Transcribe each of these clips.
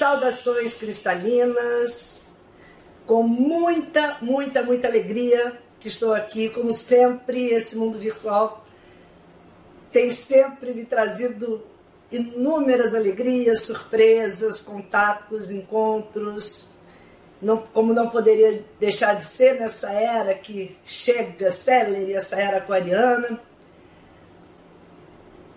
Saudações cristalinas, com muita, muita, muita alegria que estou aqui, como sempre, esse mundo virtual tem sempre me trazido inúmeras alegrias, surpresas, contatos, encontros. Não, como não poderia deixar de ser nessa era que chega célere, essa era aquariana.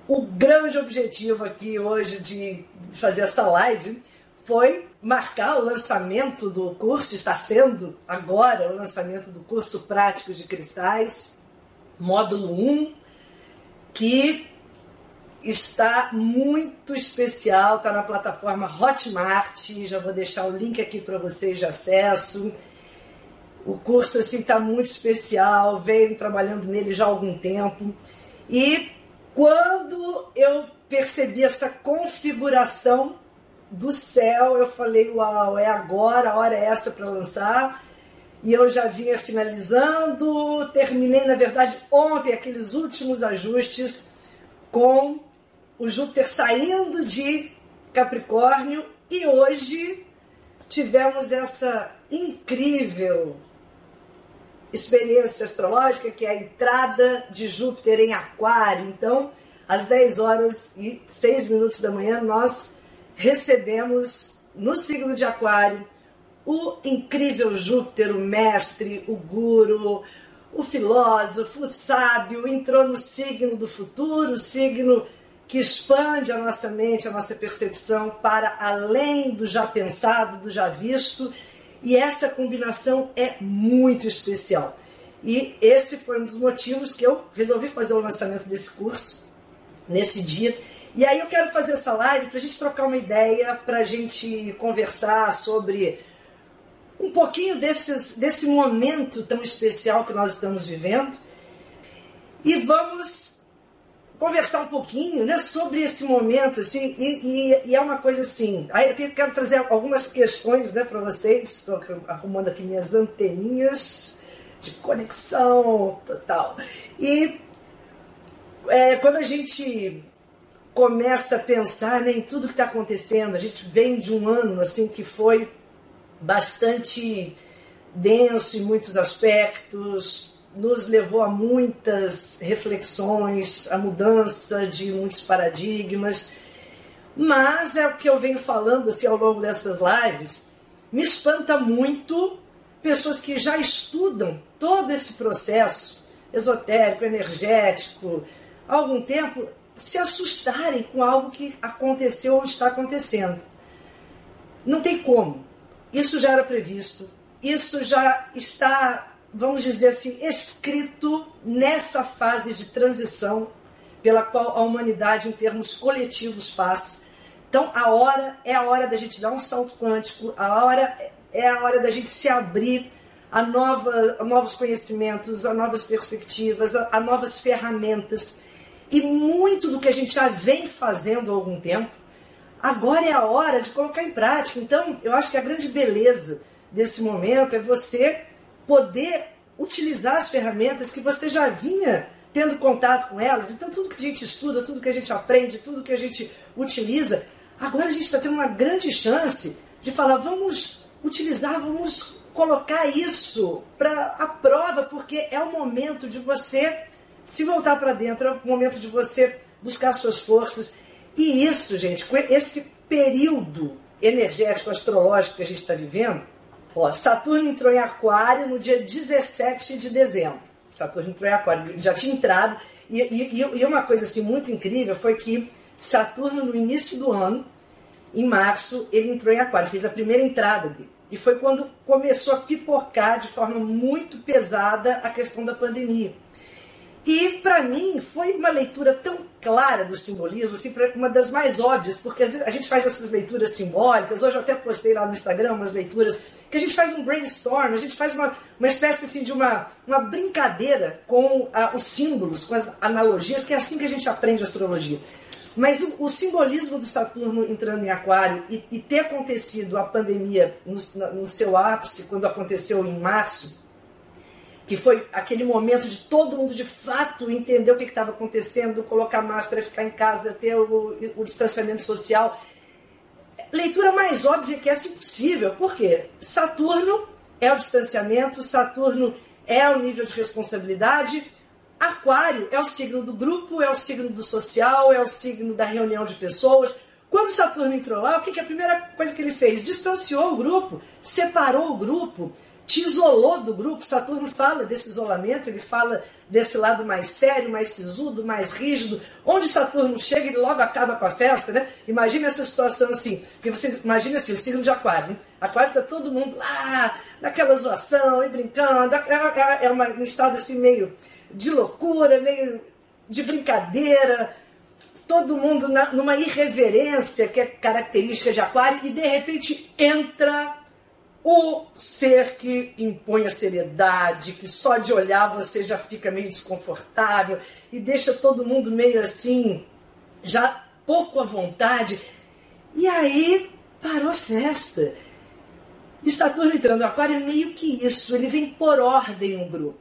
O grande objetivo aqui hoje de fazer essa live foi marcar o lançamento do curso, está sendo agora o lançamento do curso Prático de Cristais, módulo 1, que está muito especial, está na plataforma Hotmart, já vou deixar o link aqui para vocês de acesso. O curso assim está muito especial, venho trabalhando nele já há algum tempo. E quando eu percebi essa configuração do céu, eu falei, uau, é agora, a hora é essa para lançar. E eu já vinha finalizando, terminei, na verdade, ontem aqueles últimos ajustes com o Júpiter saindo de Capricórnio e hoje tivemos essa incrível experiência astrológica que é a entrada de Júpiter em Aquário. Então, às 10 horas e 6 minutos da manhã, nós recebemos no signo de Aquário o incrível Júpiter, o mestre, o guru, o filósofo, o sábio, entrou no signo do futuro, o signo que expande a nossa mente, a nossa percepção para além do já pensado, do já visto, e essa combinação é muito especial. E esse foi um dos motivos que eu resolvi fazer o lançamento desse curso nesse dia e aí eu quero fazer essa live para a gente trocar uma ideia, para a gente conversar sobre um pouquinho desses, desse momento tão especial que nós estamos vivendo. E vamos conversar um pouquinho né, sobre esse momento, assim, e, e, e é uma coisa assim. Aí eu tenho, quero trazer algumas questões né, para vocês. Estou arrumando aqui minhas anteninhas de conexão total. E é, quando a gente começa a pensar né, em tudo que está acontecendo. A gente vem de um ano assim que foi bastante denso em muitos aspectos, nos levou a muitas reflexões, a mudança de muitos paradigmas. Mas é o que eu venho falando assim ao longo dessas lives, me espanta muito pessoas que já estudam todo esse processo esotérico, energético, há algum tempo se assustarem com algo que aconteceu ou está acontecendo. Não tem como. Isso já era previsto. Isso já está, vamos dizer assim, escrito nessa fase de transição pela qual a humanidade, em termos coletivos, passa. Então, a hora é a hora da gente dar um salto quântico, a hora é a hora da gente se abrir a, nova, a novos conhecimentos, a novas perspectivas, a, a novas ferramentas e muito do que a gente já vem fazendo há algum tempo, agora é a hora de colocar em prática. Então, eu acho que a grande beleza desse momento é você poder utilizar as ferramentas que você já vinha tendo contato com elas. Então, tudo que a gente estuda, tudo que a gente aprende, tudo que a gente utiliza, agora a gente está tendo uma grande chance de falar: vamos utilizar, vamos colocar isso para a prova, porque é o momento de você se voltar para dentro, é o momento de você buscar suas forças. E isso, gente, com esse período energético, astrológico que a gente está vivendo, ó, Saturno entrou em Aquário no dia 17 de dezembro. Saturno entrou em Aquário, já tinha entrado. E, e, e uma coisa assim muito incrível foi que Saturno, no início do ano, em março, ele entrou em Aquário, fez a primeira entrada dele. E foi quando começou a pipocar de forma muito pesada a questão da pandemia. E para mim foi uma leitura tão clara do simbolismo, assim, uma das mais óbvias, porque a gente faz essas leituras simbólicas. Hoje eu até postei lá no Instagram umas leituras que a gente faz um brainstorm, a gente faz uma, uma espécie assim, de uma, uma brincadeira com ah, os símbolos, com as analogias, que é assim que a gente aprende astrologia. Mas o, o simbolismo do Saturno entrando em Aquário e, e ter acontecido a pandemia no, no seu ápice, quando aconteceu em março, que foi aquele momento de todo mundo de fato entender o que estava acontecendo, colocar máscara, ficar em casa, ter o, o, distanciamento social. Leitura mais óbvia que essa impossível. Por quê? Saturno é o distanciamento, Saturno é o nível de responsabilidade, Aquário é o signo do grupo, é o signo do social, é o signo da reunião de pessoas. Quando Saturno entrou lá, o que, que a primeira coisa que ele fez? Distanciou o grupo, separou o grupo, te isolou do grupo. Saturno fala desse isolamento, ele fala desse lado mais sério, mais sisudo, mais rígido. Onde Saturno chega, ele logo acaba com a festa, né? Imagina essa situação assim, porque você imagina assim, o signo de Aquário, né? Aquário tá todo mundo lá, naquela zoação, e brincando, é, é, é uma, um estado assim meio de loucura, meio de brincadeira, todo mundo na, numa irreverência que é característica de Aquário, e de repente entra o ser que impõe a seriedade, que só de olhar você já fica meio desconfortável e deixa todo mundo meio assim, já pouco à vontade. E aí parou a festa. E Saturno entrando no Aquário é meio que isso, ele vem por ordem no grupo.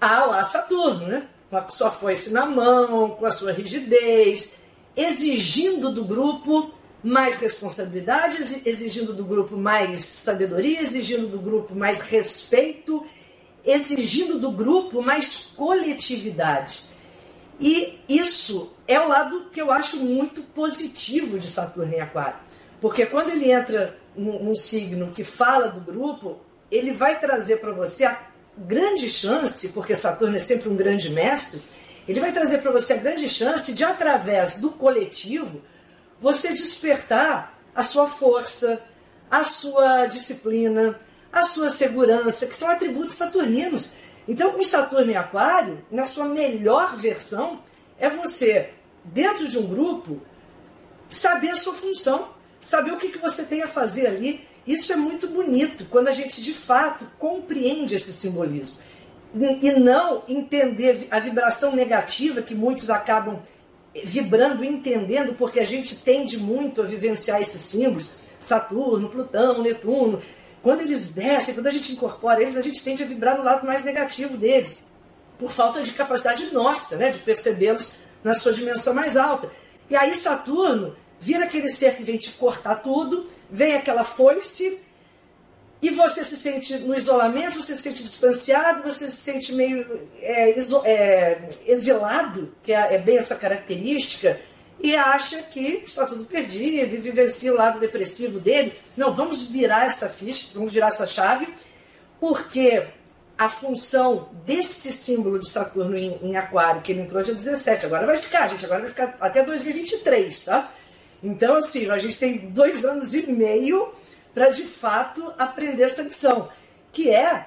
Ah lá, Saturno, né? Com a sua foice na mão, com a sua rigidez, exigindo do grupo mais responsabilidade, exigindo do grupo mais sabedoria, exigindo do grupo mais respeito, exigindo do grupo mais coletividade. E isso é o lado que eu acho muito positivo de Saturno em Aquário. Porque quando ele entra num, num signo que fala do grupo, ele vai trazer para você a grande chance, porque Saturno é sempre um grande mestre, ele vai trazer para você a grande chance de, através do coletivo, você despertar a sua força, a sua disciplina, a sua segurança, que são atributos saturninos. Então, o Saturno em Aquário, na sua melhor versão, é você, dentro de um grupo, saber a sua função, saber o que, que você tem a fazer ali. Isso é muito bonito quando a gente de fato compreende esse simbolismo e não entender a vibração negativa que muitos acabam vibrando, entendendo, porque a gente tende muito a vivenciar esses símbolos, Saturno, Plutão, Netuno. Quando eles descem, quando a gente incorpora eles, a gente tende a vibrar no lado mais negativo deles, por falta de capacidade nossa, né, de percebê-los na sua dimensão mais alta. E aí Saturno vira aquele ser que vem te cortar tudo, vem aquela foice e você se sente no isolamento, você se sente distanciado, você se sente meio é, iso, é, exilado, que é, é, bem essa característica, e acha que está tudo perdido e vivencia o lado depressivo dele. Não, vamos virar essa ficha, vamos virar essa chave, porque a função desse símbolo de Saturno em, em Aquário, que ele entrou dia 17, agora vai ficar, gente, agora vai ficar até 2023, tá? Então, assim, a gente tem dois anos e meio para de fato aprender essa lição, que é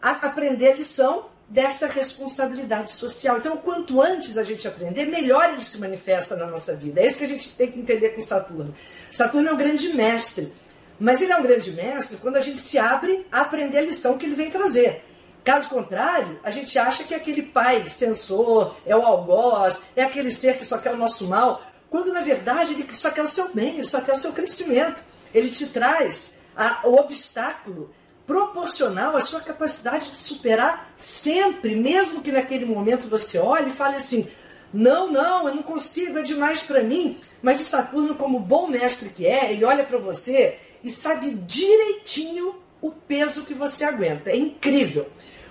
a aprender a lição dessa responsabilidade social. Então, quanto antes a gente aprender, melhor ele se manifesta na nossa vida. É isso que a gente tem que entender com Saturno. Saturno é um grande mestre, mas ele é um grande mestre quando a gente se abre a aprender a lição que ele vem trazer. Caso contrário, a gente acha que é aquele pai censor, é o algoz, é aquele ser que só quer o nosso mal, quando na verdade ele só quer o seu bem, ele só quer o seu crescimento. Ele te traz a, o obstáculo proporcional à sua capacidade de superar sempre, mesmo que naquele momento você olhe e fale assim: não, não, eu não consigo, é demais para mim. Mas o Saturno, como bom mestre que é, ele olha para você e sabe direitinho o peso que você aguenta. É incrível.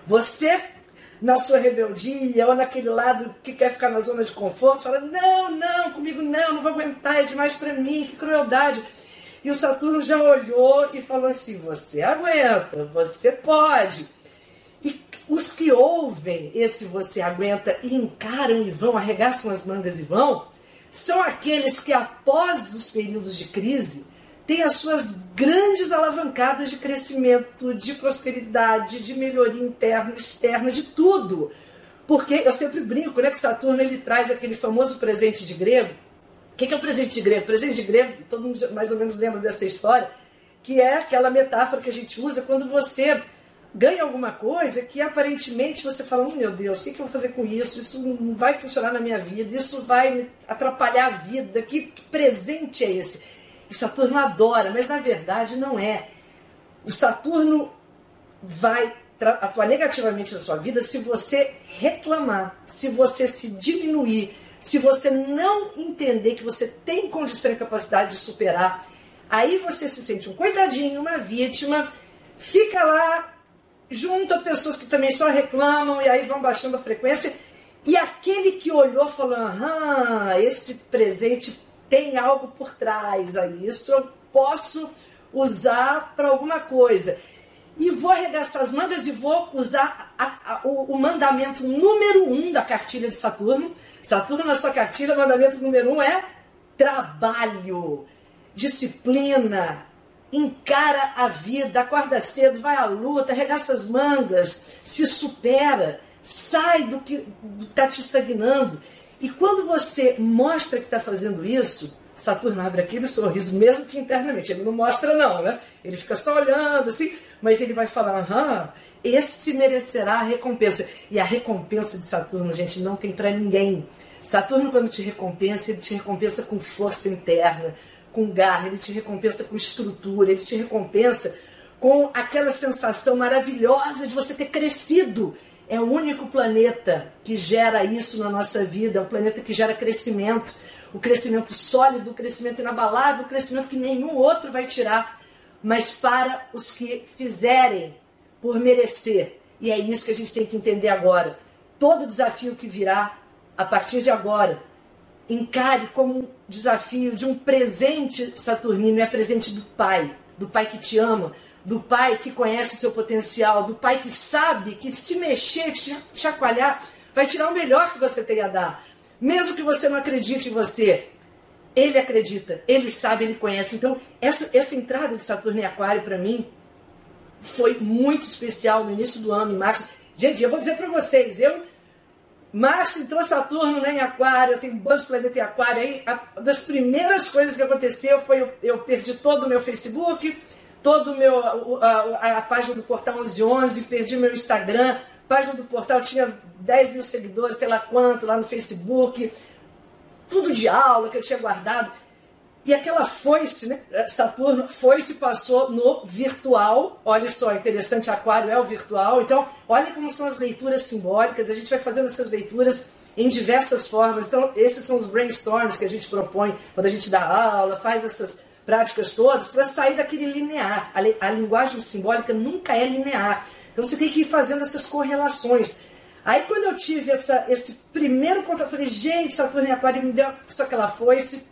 Você, na sua rebeldia ou naquele lado que quer ficar na zona de conforto, fala: não, não, comigo não, não vou aguentar, é demais para mim, que crueldade. E o Saturno já olhou e falou assim: você aguenta, você pode. E os que ouvem esse você aguenta e encaram e vão, arregaçam as mangas e vão, são aqueles que, após os períodos de crise, têm as suas grandes alavancadas de crescimento, de prosperidade, de melhoria interna, externa, de tudo. Porque eu sempre brinco, né, que Saturno ele traz aquele famoso presente de grego. Que, que é o presente de grego? Presente de grego, todo mundo mais ou menos lembra dessa história, que é aquela metáfora que a gente usa quando você ganha alguma coisa que aparentemente você fala, oh, meu Deus, o que, que eu vou fazer com isso? Isso não vai funcionar na minha vida, isso vai atrapalhar a vida, que presente é esse? E Saturno adora, mas na verdade não é. O Saturno vai atuar negativamente na sua vida se você reclamar, se você se diminuir, se você não entender que você tem condição e capacidade de superar. Aí você se sente um coitadinho, uma vítima, fica lá junto a pessoas que também só reclamam e aí vão baixando a frequência. E aquele que olhou falou: ah, esse presente tem algo por trás aí, isso eu posso usar para alguma coisa e vou arregaçar as mangas e vou usar a, a, o, o, mandamento número um da cartilha de Saturno. Saturno, na sua cartilha, mandamento número um é trabalho, disciplina, encara a vida, acorda cedo, vai à luta, arregaça as mangas, se supera, sai do que está te estagnando. E quando você mostra que está fazendo isso, Saturno abre aquele sorriso, mesmo que internamente. Ele não mostra, não, né? Ele fica só olhando assim, mas ele vai falar: aham, esse merecerá a recompensa. E a recompensa de Saturno, gente, não tem para ninguém. Saturno, quando te recompensa, ele te recompensa com força interna, com garra, ele te recompensa com estrutura, ele te recompensa com aquela sensação maravilhosa de você ter crescido. É o único planeta que gera isso na nossa vida, é um planeta que gera crescimento o crescimento sólido, o crescimento inabalável, o crescimento que nenhum outro vai tirar, mas para os que fizerem por merecer. E é isso que a gente tem que entender agora. Todo desafio que virá a partir de agora, encare como um desafio de um presente saturnino, é presente do Pai, do Pai que te ama, do Pai que conhece o seu potencial, do Pai que sabe que se mexer, chacoalhar, vai tirar o melhor que você tem a dar. Mesmo que você não acredite em você, ele acredita, ele sabe, ele conhece. Então, essa, essa entrada de Saturno em Aquário, para mim, foi muito especial no início do ano, em março. Gente, eu vou dizer para vocês, eu. Março entrou Saturno né, em Aquário, eu tenho um bando de planeta em Aquário. Aí, das primeiras coisas que aconteceu foi eu, eu perdi todo o meu Facebook, todo o meu, a, a, a página do Portal 1111, perdi meu Instagram, página do portal tinha 10 mil seguidores, sei lá quanto, lá no Facebook, tudo de aula que eu tinha guardado. E aquela foice, né? Saturno, foice passou no virtual. Olha só, interessante, Aquário é o virtual. Então, olha como são as leituras simbólicas. A gente vai fazendo essas leituras em diversas formas. Então, esses são os brainstorms que a gente propõe quando a gente dá aula, faz essas práticas todas, para sair daquele linear. A, a linguagem simbólica nunca é linear. Então você tem que ir fazendo essas correlações. Aí quando eu tive essa, esse primeiro contato, eu falei, gente, Saturno em Aquário me deu só que ela foi, se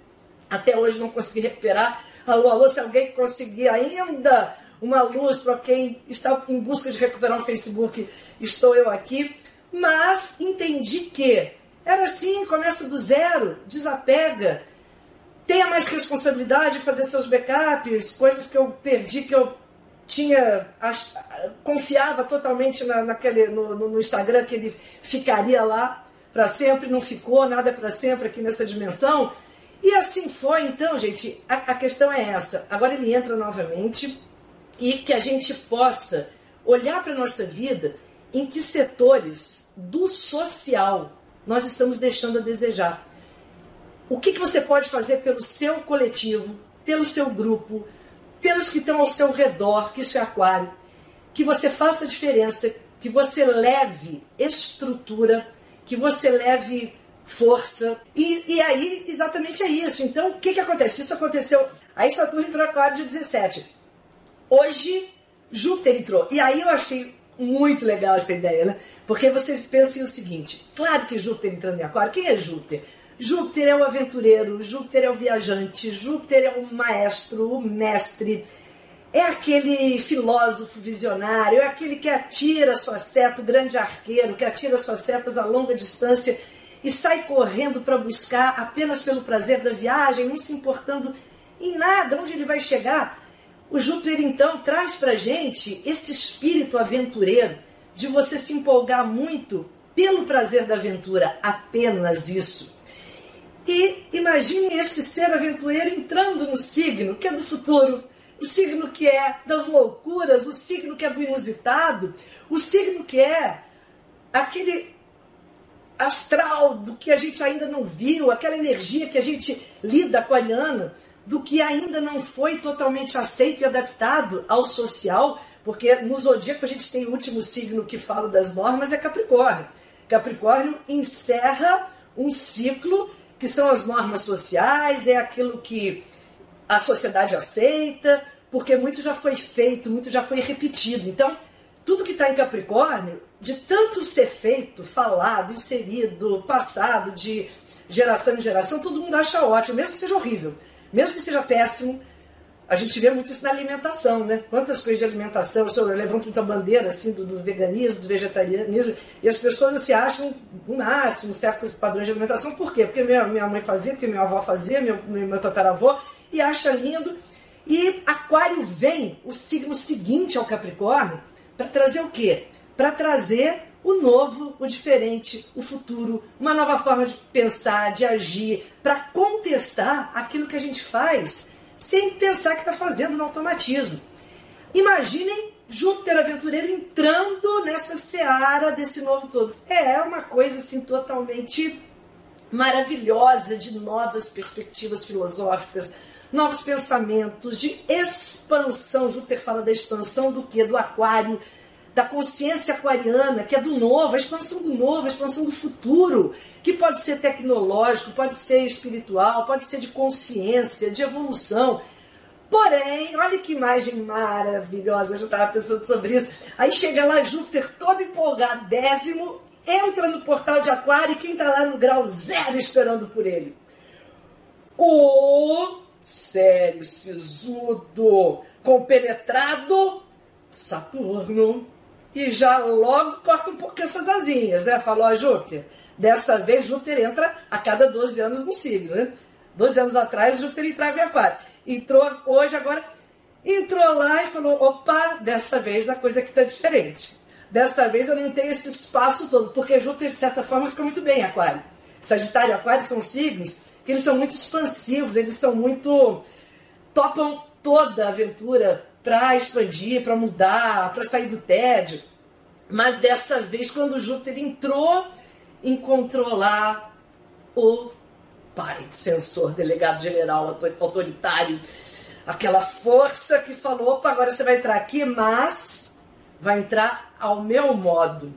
até hoje não consegui recuperar. Alô, alô, se alguém conseguir ainda uma luz para quem está em busca de recuperar o Facebook, estou eu aqui. Mas entendi que era assim, começa do zero, desapega, tenha mais responsabilidade, fazer seus backups, coisas que eu perdi, que eu tinha ach, confiava totalmente na, naquele, no, no, Instagram que ele ficaria lá para sempre, não ficou nada para sempre aqui nessa dimensão. E assim foi, então, gente, a, a questão é essa. Agora ele entra novamente e que a gente possa olhar para a nossa vida em que setores do social nós estamos deixando a desejar. O que, que você pode fazer pelo seu coletivo, pelo seu grupo, pelos que estão ao seu redor, que isso é aquário, que você faça diferença, que você leve estrutura, que você leve força. E, e aí, exatamente é isso. Então, o que, que acontece? Isso aconteceu. Aí Saturno entrou aquário de 17. Hoje, Júpiter entrou. E aí eu achei muito legal essa ideia, né? Porque vocês pensem o seguinte: claro que Júpiter entrando em aquário, quem é Júpiter? Júpiter é o aventureiro, Júpiter é o viajante, Júpiter é o maestro, o mestre, é aquele filósofo visionário, é aquele que atira sua seta, o grande arqueiro, que atira suas setas a longa distância e sai correndo para buscar apenas pelo prazer da viagem, não se importando em nada onde ele vai chegar. O Júpiter então traz para gente esse espírito aventureiro de você se empolgar muito pelo prazer da aventura, apenas isso. E imagine esse ser aventureiro entrando no signo que é do futuro, o signo que é das loucuras, o signo que é do inusitado, o signo que é aquele astral do que a gente ainda não viu, aquela energia que a gente lida aquariana, do que ainda não foi totalmente aceito e adaptado ao social, porque no zodíaco a gente tem o último signo que fala das normas, é Capricórnio. Capricórnio encerra um ciclo que são as normas sociais, é aquilo que a sociedade aceita, porque muito já foi feito, muito já foi repetido. Então, tudo que está em Capricórnio, de tanto ser feito, falado, inserido, passado de geração em geração, todo mundo acha ótimo, mesmo que seja horrível, mesmo que seja péssimo. A gente vê muito isso na alimentação, né? Quantas coisas de alimentação, eu levanto muita bandeira assim do, do veganismo, do vegetarianismo, e as pessoas se assim, acham o máximo certos padrões de alimentação. Por quê? Porque minha, minha mãe fazia, porque minha avó fazia, meu, meu tataravô, e acha lindo. E Aquário vem, o signo seguinte ao Capricórnio, para trazer o quê? Para trazer o novo, o diferente, o futuro, uma nova forma de pensar, de agir, para contestar aquilo que a gente faz sem pensar que está fazendo no automatismo. Imaginem Júpiter aventureiro entrando nessa seara desse novo todo. É uma coisa assim totalmente maravilhosa de novas perspectivas filosóficas, novos pensamentos, de expansão. Júpiter fala da expansão do que? Do aquário, da consciência aquariana, que é do novo, a expansão do novo, a expansão do futuro, que pode ser tecnológico, pode ser espiritual, pode ser de consciência, de evolução. Porém, olha que imagem maravilhosa, eu já estava pensando sobre isso. Aí chega lá Júpiter todo empolgado, décimo, entra no portal de Aquário e quem está lá no grau zero esperando por ele? O sério, sisudo, compenetrado Saturno. E já logo corta um pouco essas asinhas, né? Falou a Júpiter. Dessa vez, Júpiter entra a cada 12 anos no signo, né? 12 anos atrás, Júpiter entrava em Aquário. Entrou hoje, agora, entrou lá e falou: opa, dessa vez a coisa aqui está diferente. Dessa vez eu não tenho esse espaço todo, porque Júpiter, de certa forma, fica muito bem em Aquário. Sagitário e Aquário são signos que eles são muito expansivos, eles são muito. topam toda a aventura para expandir, para mudar, para sair do tédio. Mas dessa vez, quando Júpiter entrou, encontrou lá o pai, censor, delegado geral, autoritário, aquela força que falou: opa, agora você vai entrar aqui, mas vai entrar ao meu modo.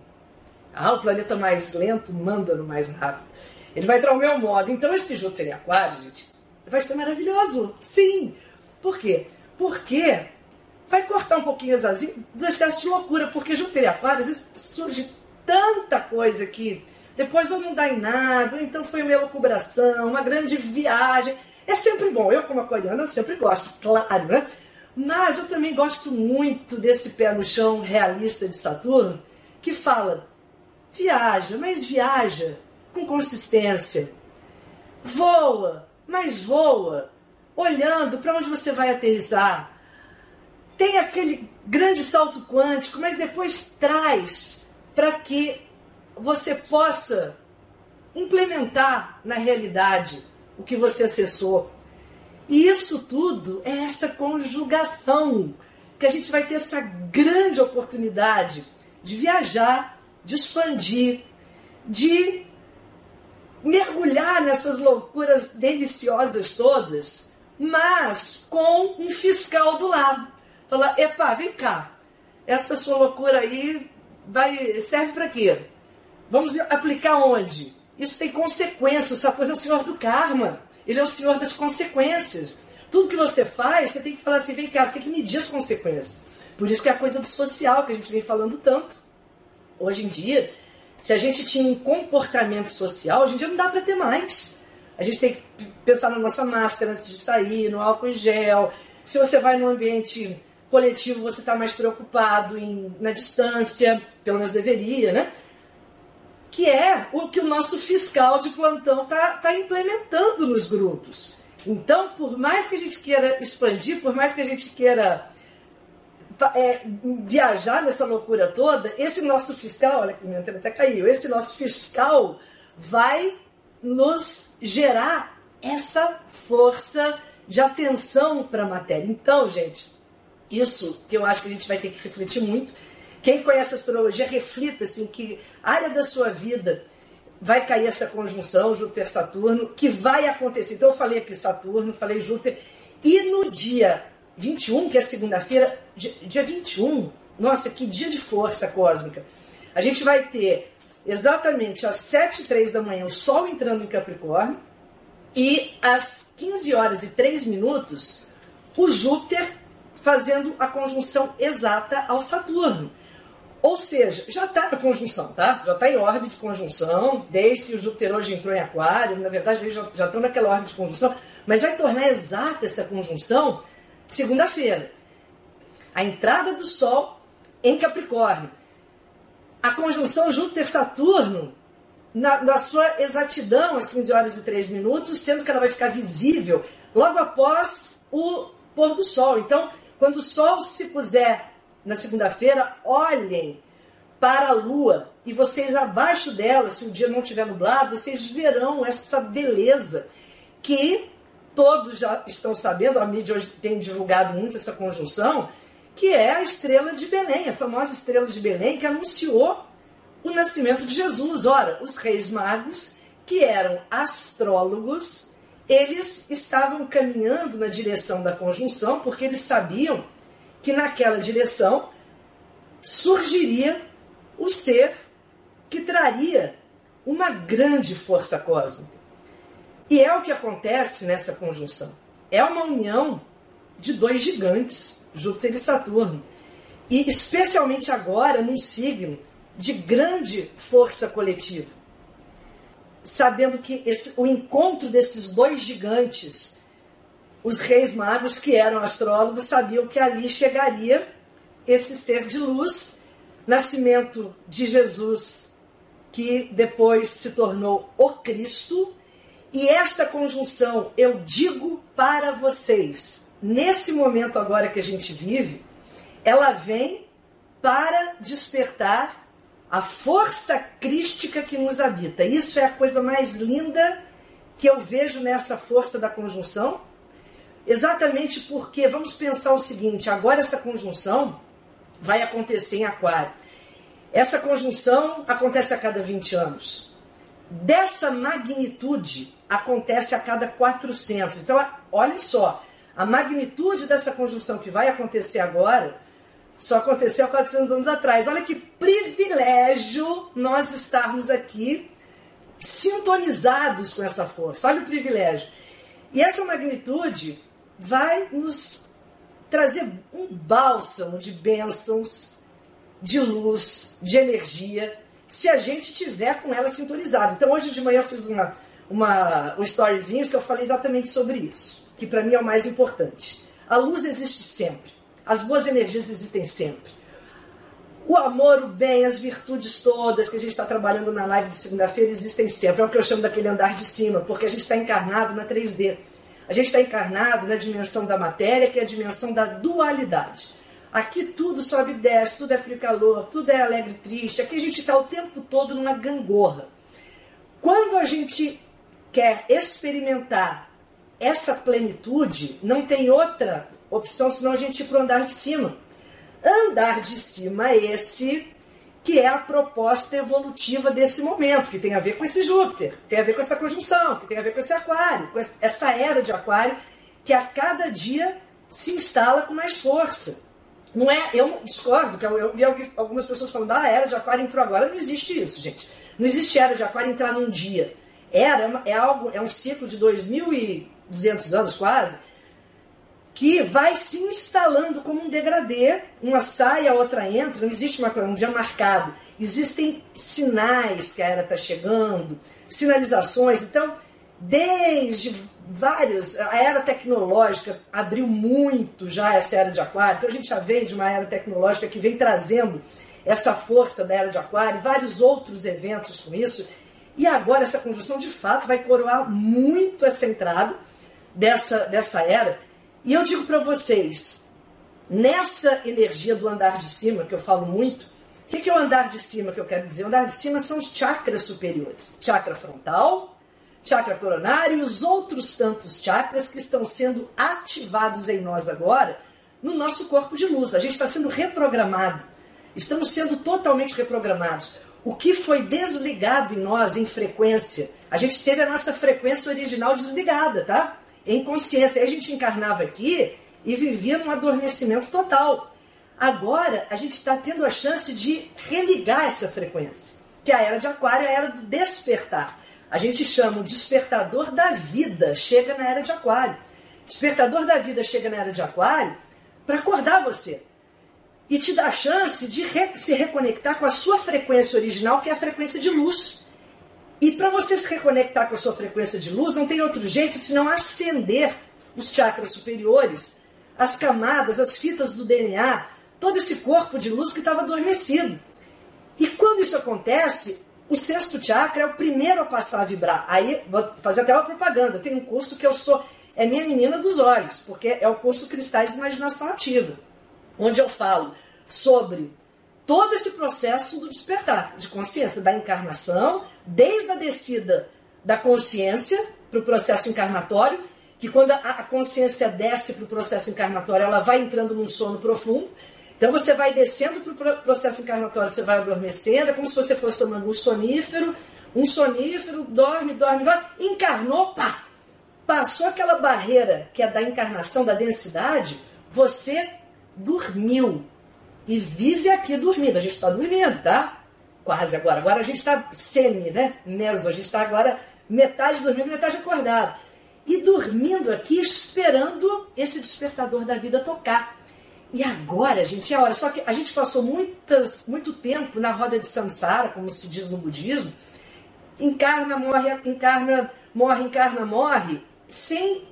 Ah, o planeta mais lento manda no mais rápido. Ele vai entrar ao meu modo. Então, esse Júpiter em Aquário, gente, vai ser maravilhoso. Sim. Por quê? Porque vai cortar um pouquinho as asinhas do excesso de loucura. Porque Júpiter em Aquário, às vezes surge tanta coisa que depois ou não dá em nada, ou então foi uma elucubração, uma grande viagem. É sempre bom. Eu, como aquariana, sempre gosto, claro, né? Mas eu também gosto muito desse pé no chão realista de Saturno, que fala: viaja, mas viaja com consistência. Voa, mas voa, olhando para onde você vai aterrissar. Tem aquele grande salto quântico, mas depois traz para que você possa implementar na realidade o que você acessou. E isso tudo é essa conjugação que a gente vai ter essa grande oportunidade de viajar, de expandir, de mergulhar nessas loucuras deliciosas todas, mas com um fiscal do lado. Falar, epa, vem cá, essa sua loucura aí vai, serve para quê? Vamos aplicar onde? Isso tem consequências. O Saturno é o senhor do karma. Ele é o senhor das consequências. Tudo que você faz, você tem que falar assim, vem cá, você tem que medir as consequências. Por isso que é a coisa do social que a gente vem falando tanto. Hoje em dia, se a gente tinha um comportamento social, hoje em dia não dá para ter mais. A gente tem que pensar na nossa máscara antes de sair, no álcool em gel. Se você vai num ambiente coletivo, você está mais preocupado em, na distância, pelo menos deveria, né? Que é o que o nosso fiscal de plantão está tá implementando nos grupos. Então, por mais que a gente queira expandir, por mais que a gente queira é, viajar nessa loucura toda, esse nosso fiscal, olha que minha antena até caiu, esse nosso fiscal vai nos gerar essa força de atenção para a matéria. Então, gente, isso que eu acho que a gente vai ter que refletir muito. Quem conhece astrologia, reflita assim que área da sua vida vai cair essa conjunção Júpiter-Saturno, que vai acontecer. Então eu falei aqui Saturno, falei Júpiter, e no dia 21, que é segunda-feira, dia 21, nossa, que dia de força cósmica. A gente vai ter exatamente às 7 e 3 da manhã o Sol entrando em Capricórnio e às 15 horas e 3 minutos o Júpiter fazendo a conjunção exata ao Saturno. Ou seja, já está na conjunção, tá? Já está em órbita de conjunção, desde que o Júpiter hoje entrou em Aquário, na verdade eles já, estão naquela órbita de conjunção, mas vai tornar exata essa conjunção segunda-feira. A entrada do Sol em Capricórnio. A conjunção Júpiter-Saturno, na, na sua exatidão, às 15 horas e 3 minutos, sendo que ela vai ficar visível logo após o pôr do Sol. Então, quando o Sol se puser na segunda-feira, olhem para a Lua e vocês abaixo dela, se o dia não estiver nublado, vocês verão essa beleza que todos já estão sabendo, a mídia hoje tem divulgado muito essa conjunção, que é a estrela de Belém, a famosa estrela de Belém que anunciou o nascimento de Jesus. Ora, os reis magos, que eram astrólogos, eles estavam caminhando na direção da conjunção porque eles sabiam que naquela direção surgiria o ser que traria uma grande força cósmica. E é o que acontece nessa conjunção. É uma união de dois gigantes, Júpiter e Saturno. E especialmente agora num signo de grande força coletiva. Sabendo que esse, o encontro desses dois gigantes os reis magos, que eram astrólogos, sabiam que ali chegaria esse ser de luz, nascimento de Jesus, que depois se tornou o Cristo. E essa conjunção, eu digo para vocês, nesse momento agora que a gente vive, ela vem para despertar a força crística que nos habita. Isso é a coisa mais linda que eu vejo nessa força da conjunção Exatamente porque, vamos pensar o seguinte: agora essa conjunção vai acontecer em Aquário. Essa conjunção acontece a cada 20 anos. Dessa magnitude acontece a cada 400. Então, olhem só, a magnitude dessa conjunção que vai acontecer agora só aconteceu há 400 anos atrás. Olha que privilégio nós estarmos aqui sintonizados com essa força. Olha o privilégio. E essa magnitude vai nos trazer um bálsamo de bênçãos, de luz, de energia, se a gente tiver com ela sintonizado. Então hoje de manhã eu fiz uma, uma, um storyzinho que eu falei exatamente sobre isso, que para mim é o mais importante. A luz existe sempre, as boas energias existem sempre. O amor, o bem, as virtudes todas que a gente está trabalhando na live de segunda-feira existem sempre. É o que eu chamo daquele andar de cima, porque a gente está encarnado na 3D. A gente está encarnado na dimensão da matéria, que é a dimensão da dualidade. Aqui tudo sobe e desce, tudo é frio calor, tudo é alegre e triste. Aqui a gente está o tempo todo numa gangorra. Quando a gente quer experimentar essa plenitude, não tem outra opção senão a gente ir para o andar de cima. Andar de cima esse que é a proposta evolutiva desse momento, que tem a ver com esse Júpiter, tem a ver com essa conjunção, que tem a ver com esse aquário, com essa era de aquário, que a cada dia se instala com mais força. Não é, eu discordo, que eu, vi algumas pessoas falando, ah, a era de aquário entrou agora. Não existe isso, gente. Não existe era de aquário entrar num dia. Era é algo, é um ciclo de 2.200 anos quase, que vai se instalando como um degradê, uma sai, a outra entra, não existe uma, um dia marcado. Existem sinais que a era está chegando, sinalizações. Então, desde vários, a era tecnológica abriu muito já essa era de aquário, então a gente já vem de uma era tecnológica que vem trazendo essa força da era de aquário, vários outros eventos com isso, e agora essa conjunção de fato vai coroar muito essa entrada dessa, dessa era, e eu digo para vocês, nessa energia do andar de cima, que eu falo muito, o que, que é o andar de cima que eu quero dizer? O andar de cima são os chakras superiores. Chakra frontal, chakra coronário e os outros tantos chakras que estão sendo ativados em nós agora, no nosso corpo de luz. A gente está sendo reprogramado. Estamos sendo totalmente reprogramados. O que foi desligado em nós em frequência, a gente teve a nossa frequência original desligada, tá? Em consciência. A gente encarnava aqui e vivia num adormecimento total. Agora a gente está tendo a chance de religar essa frequência, que a era de Aquário é a era do despertar. A gente chama o despertador da vida, chega na era de Aquário. Despertador da vida chega na era de Aquário para acordar você e te dar a chance de re se reconectar com a sua frequência original, que é a frequência de luz. E para você se reconectar com a sua frequência de luz, não tem outro jeito senão acender os chakras superiores, as camadas, as fitas do DNA, todo esse corpo de luz que estava adormecido. E quando isso acontece, o sexto chakra é o primeiro a passar a vibrar. Aí, vou fazer até uma propaganda. Tem um curso que eu sou, é minha menina dos olhos, porque é o curso Cristais de Imaginação Ativa onde eu falo sobre todo esse processo do despertar de consciência, da encarnação, desde a descida da consciência para o processo encarnatório, que quando a consciência desce para o processo encarnatório, ela vai entrando num sono profundo. Então você vai descendo para o processo encarnatório, você vai adormecendo, é como se você fosse tomando um sonífero, um sonífero, dorme, dorme, dorme, encarnou, pá! Passou aquela barreira que é da encarnação, da densidade, você dormiu e vive aqui dormindo. A gente está dormindo, tá? Quase agora. Agora a gente está semi, né? Meso. A gente está agora metade dormindo, metade acordado. E dormindo aqui, esperando esse despertador da vida tocar. E agora, gente, é hora. Só que a gente passou muitas, muito tempo na roda de samsara, como se diz no budismo. Encarna, morre, encarna, morre, encarna, morre, sem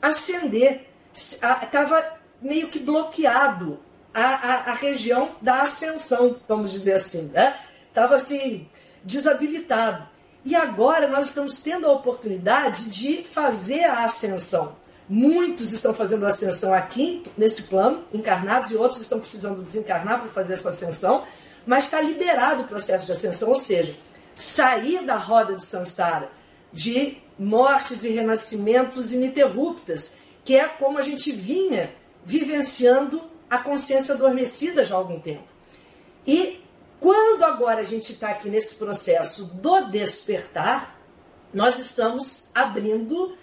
acender. Estava meio que bloqueado a, a, a região da ascensão, vamos dizer assim, né? Estava assim, desabilitado. E agora nós estamos tendo a oportunidade de fazer a ascensão. Muitos estão fazendo ascensão aqui, nesse plano, encarnados, e outros estão precisando desencarnar para fazer essa ascensão, mas está liberado o processo de ascensão, ou seja, sair da roda de samsara, de mortes e renascimentos ininterruptas, que é como a gente vinha vivenciando a consciência adormecida já há algum tempo. E quando agora a gente está aqui nesse processo do despertar, nós estamos abrindo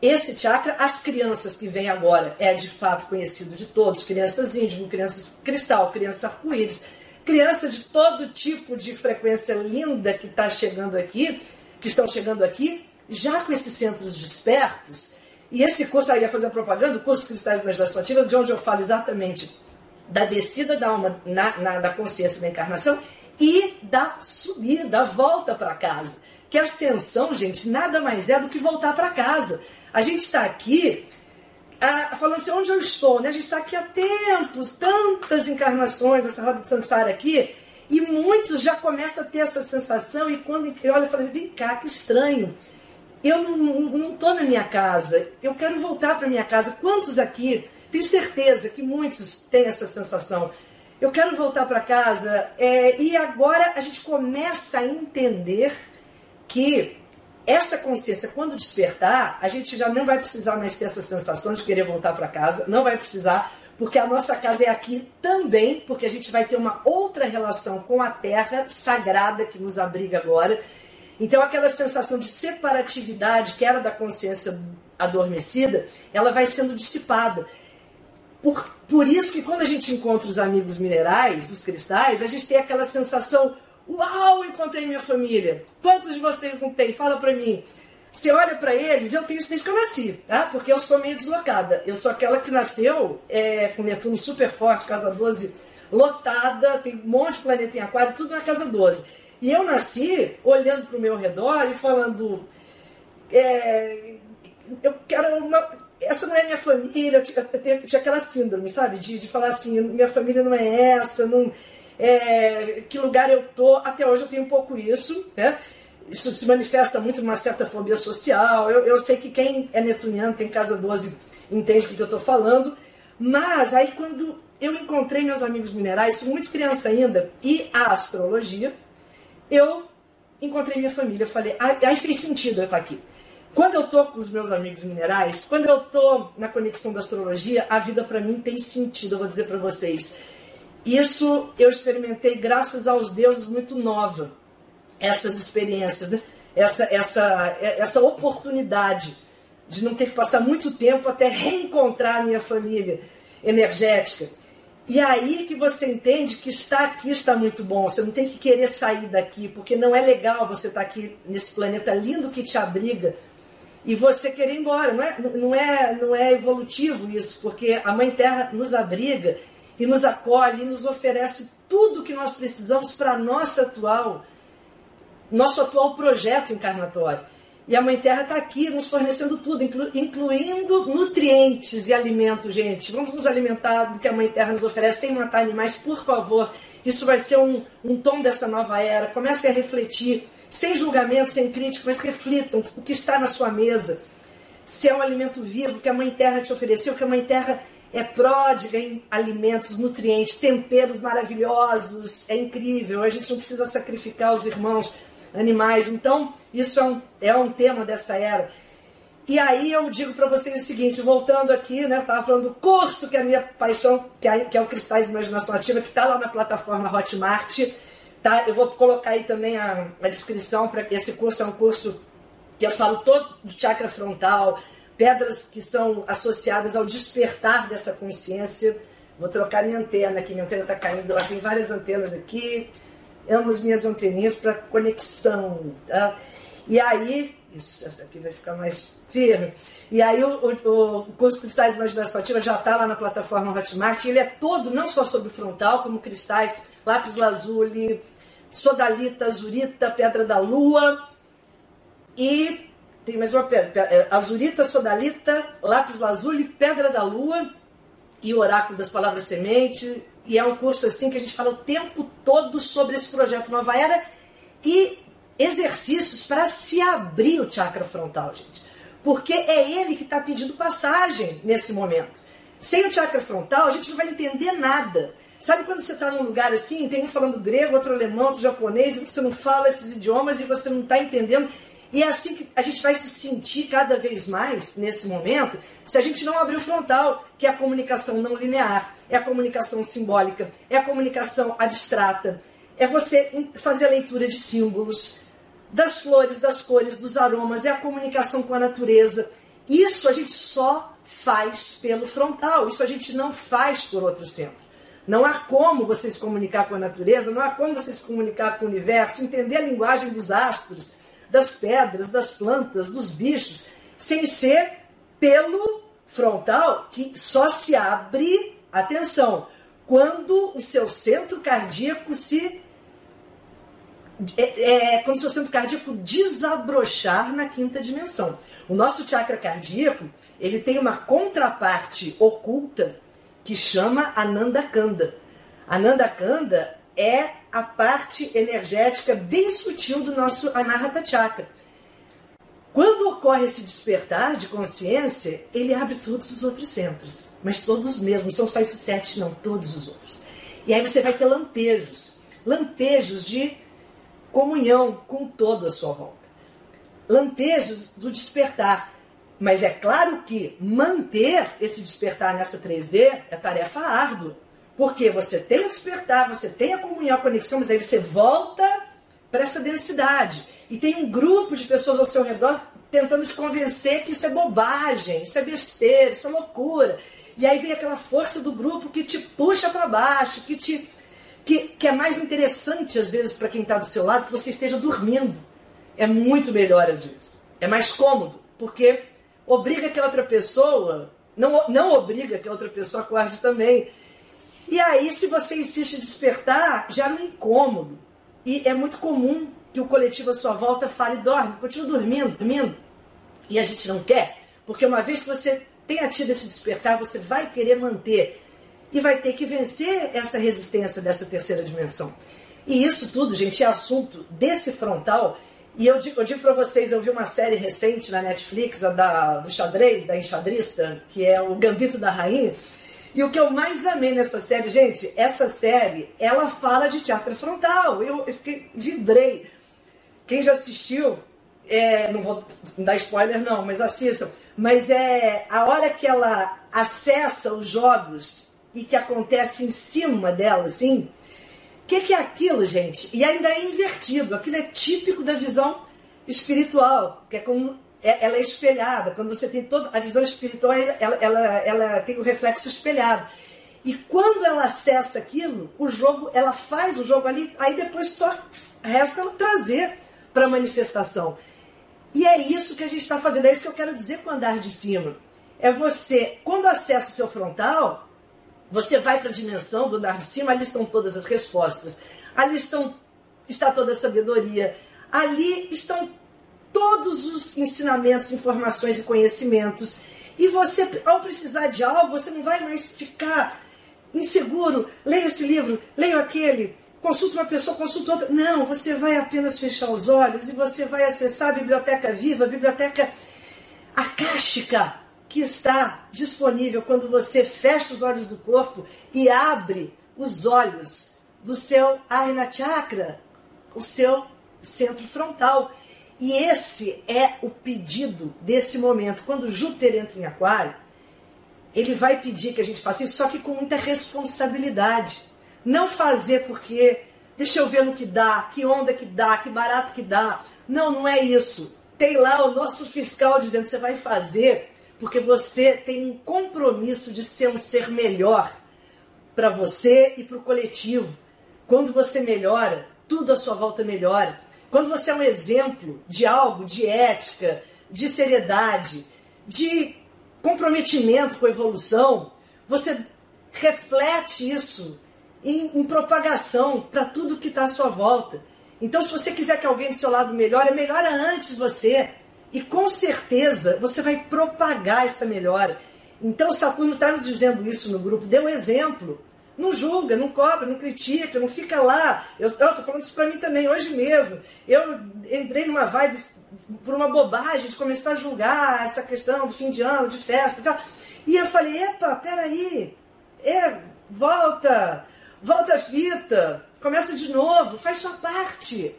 esse chakra. As crianças que vêm agora é de fato conhecido de todos: crianças índigo, crianças cristal, crianças arco-íris, crianças de todo tipo de frequência linda que está chegando aqui, que estão chegando aqui, já com esses centros despertos. E esse curso, aí ia fazer propaganda, o curso Cristais de Imaginação Ativa, de onde eu falo exatamente da descida da alma na, na da consciência da encarnação e da subida, da volta para casa. Que ascensão, gente, nada mais é do que voltar para casa. A gente está aqui ah, falando assim, onde eu estou? Né? A gente está aqui há tempos, tantas encarnações, essa roda de samsara aqui, e muitos já começam a ter essa sensação, e quando eu olho, eu falo assim, vem cá, que estranho eu não estou na minha casa, eu quero voltar para minha casa. Quantos aqui, tenho certeza que muitos têm essa sensação, eu quero voltar para casa. É, e agora a gente começa a entender que essa consciência, quando despertar, a gente já não vai precisar mais ter essa sensação de querer voltar para casa, não vai precisar, porque a nossa casa é aqui também, porque a gente vai ter uma outra relação com a terra sagrada que nos abriga agora então, aquela sensação de separatividade que era da consciência adormecida, ela vai sendo dissipada. Por, por isso que quando a gente encontra os amigos minerais, os cristais, a gente tem aquela sensação: Uau, encontrei minha família! Quantos de vocês não tem? Fala pra mim. Você olha para eles, eu tenho isso desde que eu nasci, tá? Porque eu sou meio deslocada. Eu sou aquela que nasceu é, com Netuno super forte, casa 12 lotada, tem um monte de planeta em aquário, tudo na casa 12. E eu nasci olhando para o meu redor e falando: é, eu quero uma. Essa não é minha família. Eu tinha, eu tinha aquela síndrome, sabe? De, de falar assim: minha família não é essa, não, é, que lugar eu tô. Até hoje eu tenho um pouco isso, né? Isso se manifesta muito numa certa fobia social. Eu, eu sei que quem é netuniano, tem casa 12, entende o que eu estou falando. Mas aí quando eu encontrei meus amigos minerais, muito criança ainda, e a astrologia, eu encontrei minha família. Falei, aí fez sentido eu estar aqui. Quando eu tô com os meus amigos minerais, quando eu tô na conexão da astrologia, a vida para mim tem sentido, eu vou dizer para vocês. Isso eu experimentei graças aos deuses muito nova. Essas experiências, né? essa, essa, essa oportunidade de não ter que passar muito tempo até reencontrar a minha família energética. E aí que você entende que estar aqui está muito bom. Você não tem que querer sair daqui, porque não é legal você estar aqui nesse planeta lindo que te abriga e você querer ir embora. Não é, não é, não é evolutivo isso, porque a Mãe Terra nos abriga e nos acolhe e nos oferece tudo que nós precisamos para nossa atual, nosso atual projeto encarnatório. E a Mãe Terra está aqui nos fornecendo tudo, inclu, incluindo nutrientes e alimentos, gente. Vamos nos alimentar do que a Mãe Terra nos oferece sem matar animais, por favor. Isso vai ser um, um tom dessa nova era. Comece a refletir, sem julgamento, sem crítica, mas reflitam o que está na sua mesa. Se é um alimento vivo que a Mãe Terra te ofereceu, que a Mãe Terra é pródiga em alimentos, nutrientes, temperos maravilhosos, é incrível. A gente não precisa sacrificar os irmãos animais. Então, isso é um, é um tema dessa era. E aí eu digo para vocês o seguinte, voltando aqui, né, estava falando do curso que é a minha paixão, que é, que é o Cristais Imaginação Ativa, que está lá na plataforma Hotmart. Tá? Eu vou colocar aí também a, a descrição para esse curso é um curso que eu falo todo do chakra frontal, pedras que são associadas ao despertar dessa consciência. Vou trocar minha antena aqui, minha antena está caindo, tem várias antenas aqui amo as minhas anteninhas para conexão. Tá? E aí, isso, essa aqui vai ficar mais firme. E aí o, o, o curso Cristais de Imaginação Ativa já está lá na plataforma Hotmart. Ele é todo, não só sobre frontal, como cristais, lápis lazuli, sodalita, azurita, pedra da lua. E tem mais uma pedra, é, azurita, sodalita, lápis lazuli, pedra da lua e o oráculo das palavras semente, e é um curso assim que a gente fala o tempo todo sobre esse projeto Nova Era e exercícios para se abrir o chakra frontal, gente. Porque é ele que está pedindo passagem nesse momento. Sem o chakra frontal, a gente não vai entender nada. Sabe quando você está num lugar assim, tem um falando grego, outro alemão, outro japonês, e você não fala esses idiomas e você não está entendendo. E é assim que a gente vai se sentir cada vez mais nesse momento, se a gente não abrir o frontal, que é a comunicação não linear é a comunicação simbólica, é a comunicação abstrata, é você fazer a leitura de símbolos, das flores, das cores, dos aromas, é a comunicação com a natureza. Isso a gente só faz pelo frontal, isso a gente não faz por outro centro. Não há como você se comunicar com a natureza, não há como você se comunicar com o universo, entender a linguagem dos astros, das pedras, das plantas, dos bichos, sem ser pelo frontal que só se abre Atenção, quando o seu centro cardíaco se. É, é, quando o seu centro cardíaco desabrochar na quinta dimensão. O nosso chakra cardíaco ele tem uma contraparte oculta que chama Ananda Kanda. Ananda Kanda é a parte energética bem sutil do nosso Anahata Chakra. Quando ocorre esse despertar de consciência, ele abre todos os outros centros. Mas todos mesmo, não são só esses sete, não, todos os outros. E aí você vai ter lampejos lampejos de comunhão com todo a sua volta. Lampejos do despertar. Mas é claro que manter esse despertar nessa 3D é tarefa árdua. Porque você tem o despertar, você tem a comunhão, a conexão, mas aí você volta para essa densidade e tem um grupo de pessoas ao seu redor tentando te convencer que isso é bobagem, isso é besteira, isso é loucura. E aí vem aquela força do grupo que te puxa para baixo, que te que, que é mais interessante às vezes para quem está do seu lado que você esteja dormindo. É muito melhor às vezes. É mais cômodo, porque obriga que a outra pessoa, não, não obriga que a outra pessoa acorde também. E aí, se você insiste em despertar, já no incômodo. E é muito comum que o coletivo à sua volta fale, dorme, continua dormindo, dormindo. E a gente não quer, porque uma vez que você tenha tido esse despertar, você vai querer manter e vai ter que vencer essa resistência dessa terceira dimensão. E isso tudo, gente, é assunto desse frontal. E eu digo, digo para vocês, eu vi uma série recente na Netflix, da, do xadrez, da enxadrista, que é o Gambito da Rainha. E o que eu mais amei nessa série, gente, essa série, ela fala de teatro frontal. Eu, eu fiquei, vibrei. Quem já assistiu, é, não vou dar spoiler não, mas assistam. Mas é a hora que ela acessa os jogos e que acontece em cima dela, assim. O que, que é aquilo, gente? E ainda é invertido. Aquilo é típico da visão espiritual, que é como é, ela é espelhada. Quando você tem toda a visão espiritual, ela, ela, ela tem o reflexo espelhado. E quando ela acessa aquilo, o jogo, ela faz o jogo ali, aí depois só resta ela trazer para a manifestação. E é isso que a gente está fazendo, é isso que eu quero dizer com o andar de cima. É você, quando acessa o seu frontal, você vai para a dimensão do andar de cima, ali estão todas as respostas, ali estão, está toda a sabedoria, ali estão todos os ensinamentos, informações e conhecimentos. E você, ao precisar de algo, você não vai mais ficar inseguro. Leia esse livro, leia aquele, consulta uma pessoa, consulta outra. Não, você vai apenas fechar os olhos e você vai acessar a biblioteca viva, a biblioteca acástica que está disponível quando você fecha os olhos do corpo e abre os olhos do seu Arna Chakra, o seu centro frontal. E esse é o pedido desse momento. Quando Júpiter entra em Aquário, ele vai pedir que a gente faça isso, só que com muita responsabilidade. Não fazer porque deixa eu ver no que dá, que onda que dá, que barato que dá. Não, não é isso. Tem lá o nosso fiscal dizendo você vai fazer porque você tem um compromisso de ser um ser melhor para você e para o coletivo. Quando você melhora, tudo à sua volta melhora. Quando você é um exemplo de algo, de ética, de seriedade, de comprometimento com a evolução, você reflete isso em, em propagação para tudo que está à sua volta. Então, se você quiser que alguém do seu lado melhore, melhora antes você. E com certeza você vai propagar essa melhora. Então, Saturno está nos dizendo isso no grupo. Dê um exemplo. Não julga, não cobra, não critica, não fica lá. Eu estou falando isso para mim também, hoje mesmo. Eu entrei numa vibe por uma bobagem de começar a julgar essa questão do fim de ano, de festa e tal. E eu falei, epa, peraí, é, volta, volta a fita, começa de novo, faz sua parte.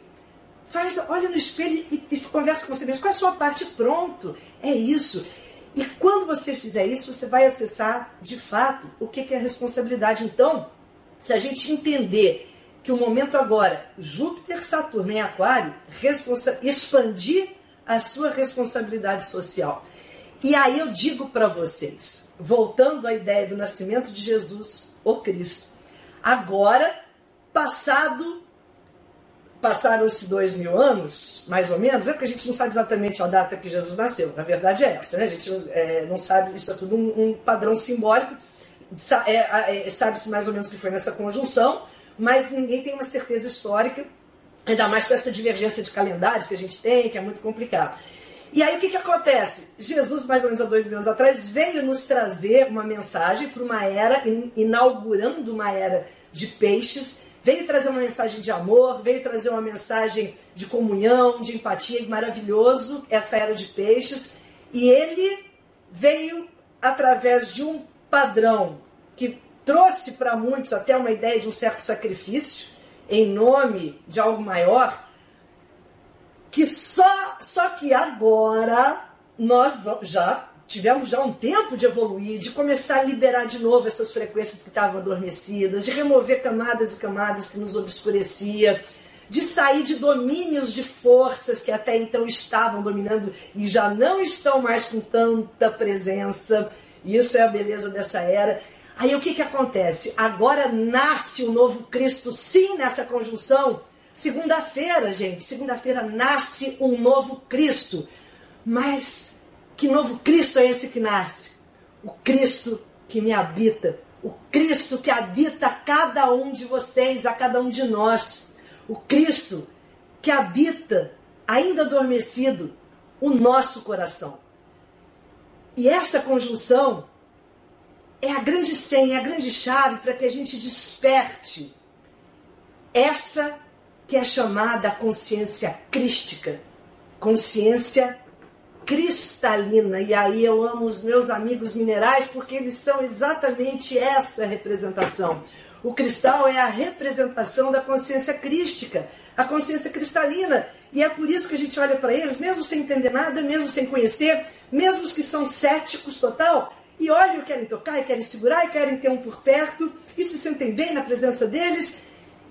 Faz, olha no espelho e, e conversa com você mesmo. Qual é a sua parte? Pronto, é isso. E quando você fizer isso, você vai acessar de fato o que é responsabilidade. Então, se a gente entender que o momento agora, Júpiter, Saturno em Aquário, expandir a sua responsabilidade social. E aí eu digo para vocês, voltando à ideia do nascimento de Jesus, o Cristo, agora, passado passaram-se dois mil anos, mais ou menos, é porque a gente não sabe exatamente a data que Jesus nasceu. Na verdade é essa, né? A gente é, não sabe, isso é tudo um, um padrão simbólico. É, é, Sabe-se mais ou menos que foi nessa conjunção, mas ninguém tem uma certeza histórica, ainda mais com essa divergência de calendários que a gente tem, que é muito complicado. E aí o que, que acontece? Jesus, mais ou menos há dois mil anos atrás, veio nos trazer uma mensagem para uma era, inaugurando uma era de peixes, veio trazer uma mensagem de amor, veio trazer uma mensagem de comunhão, de empatia, maravilhoso, essa era de peixes. E ele veio através de um padrão que trouxe para muitos até uma ideia de um certo sacrifício em nome de algo maior, que só, só que agora nós já tivemos já um tempo de evoluir, de começar a liberar de novo essas frequências que estavam adormecidas, de remover camadas e camadas que nos obscurecia, de sair de domínios de forças que até então estavam dominando e já não estão mais com tanta presença. Isso é a beleza dessa era. Aí o que, que acontece? Agora nasce o novo Cristo, sim, nessa conjunção. Segunda-feira, gente, segunda-feira nasce um novo Cristo. Mas que novo Cristo é esse que nasce? O Cristo que me habita, o Cristo que habita cada um de vocês, a cada um de nós. O Cristo que habita, ainda adormecido, o nosso coração. E essa conjunção é a grande senha, é a grande chave para que a gente desperte essa que é chamada consciência crística, consciência cristalina. E aí eu amo os meus amigos minerais porque eles são exatamente essa representação. O cristal é a representação da consciência crística, a consciência cristalina. E é por isso que a gente olha para eles, mesmo sem entender nada, mesmo sem conhecer, mesmo os que são céticos total, e olham, querem tocar, e querem segurar, e querem ter um por perto, e se sentem bem na presença deles,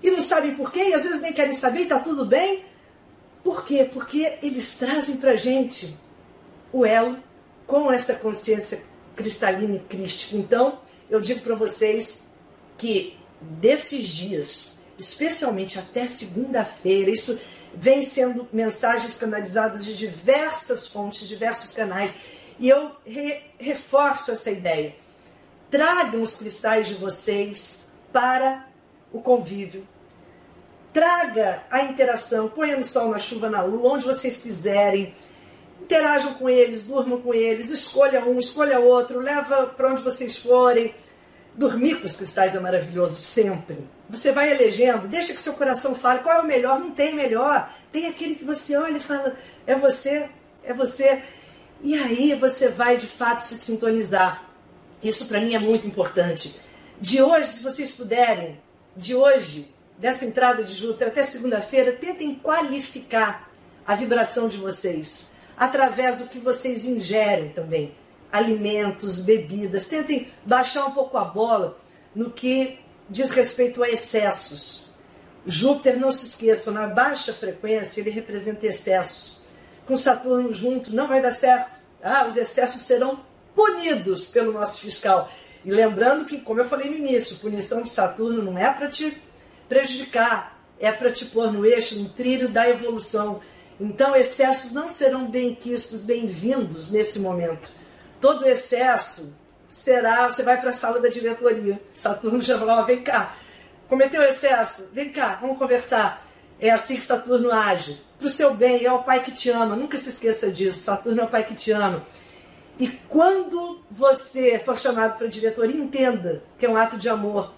e não sabem por quê, e às vezes nem querem saber, e está tudo bem. Por quê? Porque eles trazem para a gente o elo com essa consciência cristalina e crística. Então, eu digo para vocês que desses dias, especialmente até segunda-feira, isso vem sendo mensagens canalizadas de diversas fontes, diversos canais, e eu re reforço essa ideia. Tragam os cristais de vocês para o convívio. Traga a interação, ponha no sol, na chuva, na lua, onde vocês quiserem interajam com eles, durmam com eles, escolha um, escolha outro, leva para onde vocês forem. Dormir com os cristais é maravilhoso, sempre. Você vai elegendo, deixa que seu coração fale qual é o melhor, não tem melhor. Tem aquele que você olha e fala, é você, é você. E aí você vai de fato se sintonizar. Isso para mim é muito importante. De hoje, se vocês puderem, de hoje, dessa entrada de Júpiter até segunda-feira, tentem qualificar a vibração de vocês através do que vocês ingerem também. Alimentos, bebidas. Tentem baixar um pouco a bola no que diz respeito a excessos. Júpiter, não se esqueçam, na baixa frequência ele representa excessos. Com Saturno junto não vai dar certo. Ah, os excessos serão punidos pelo nosso fiscal. E lembrando que, como eu falei no início, punição de Saturno não é para te prejudicar, é para te pôr no eixo, no trilho da evolução. Então, excessos não serão bem-quistos, bem-vindos nesse momento. Todo excesso será, você vai para a sala da diretoria. Saturno já falou, vem cá, cometeu excesso, vem cá, vamos conversar. É assim que Saturno age. Para o seu bem, é o pai que te ama, nunca se esqueça disso. Saturno é o pai que te ama. E quando você for chamado para a diretoria, entenda que é um ato de amor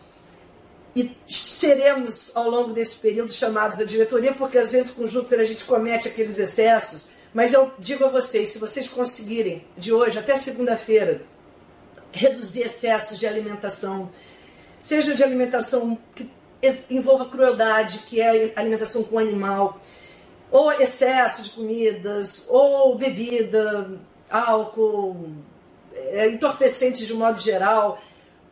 e seremos ao longo desse período chamados à diretoria, porque às vezes com Júpiter a gente comete aqueles excessos. Mas eu digo a vocês, se vocês conseguirem de hoje até segunda-feira reduzir excessos de alimentação, seja de alimentação que envolva crueldade, que é alimentação com animal, ou excesso de comidas, ou bebida, álcool, é, entorpecentes de modo geral,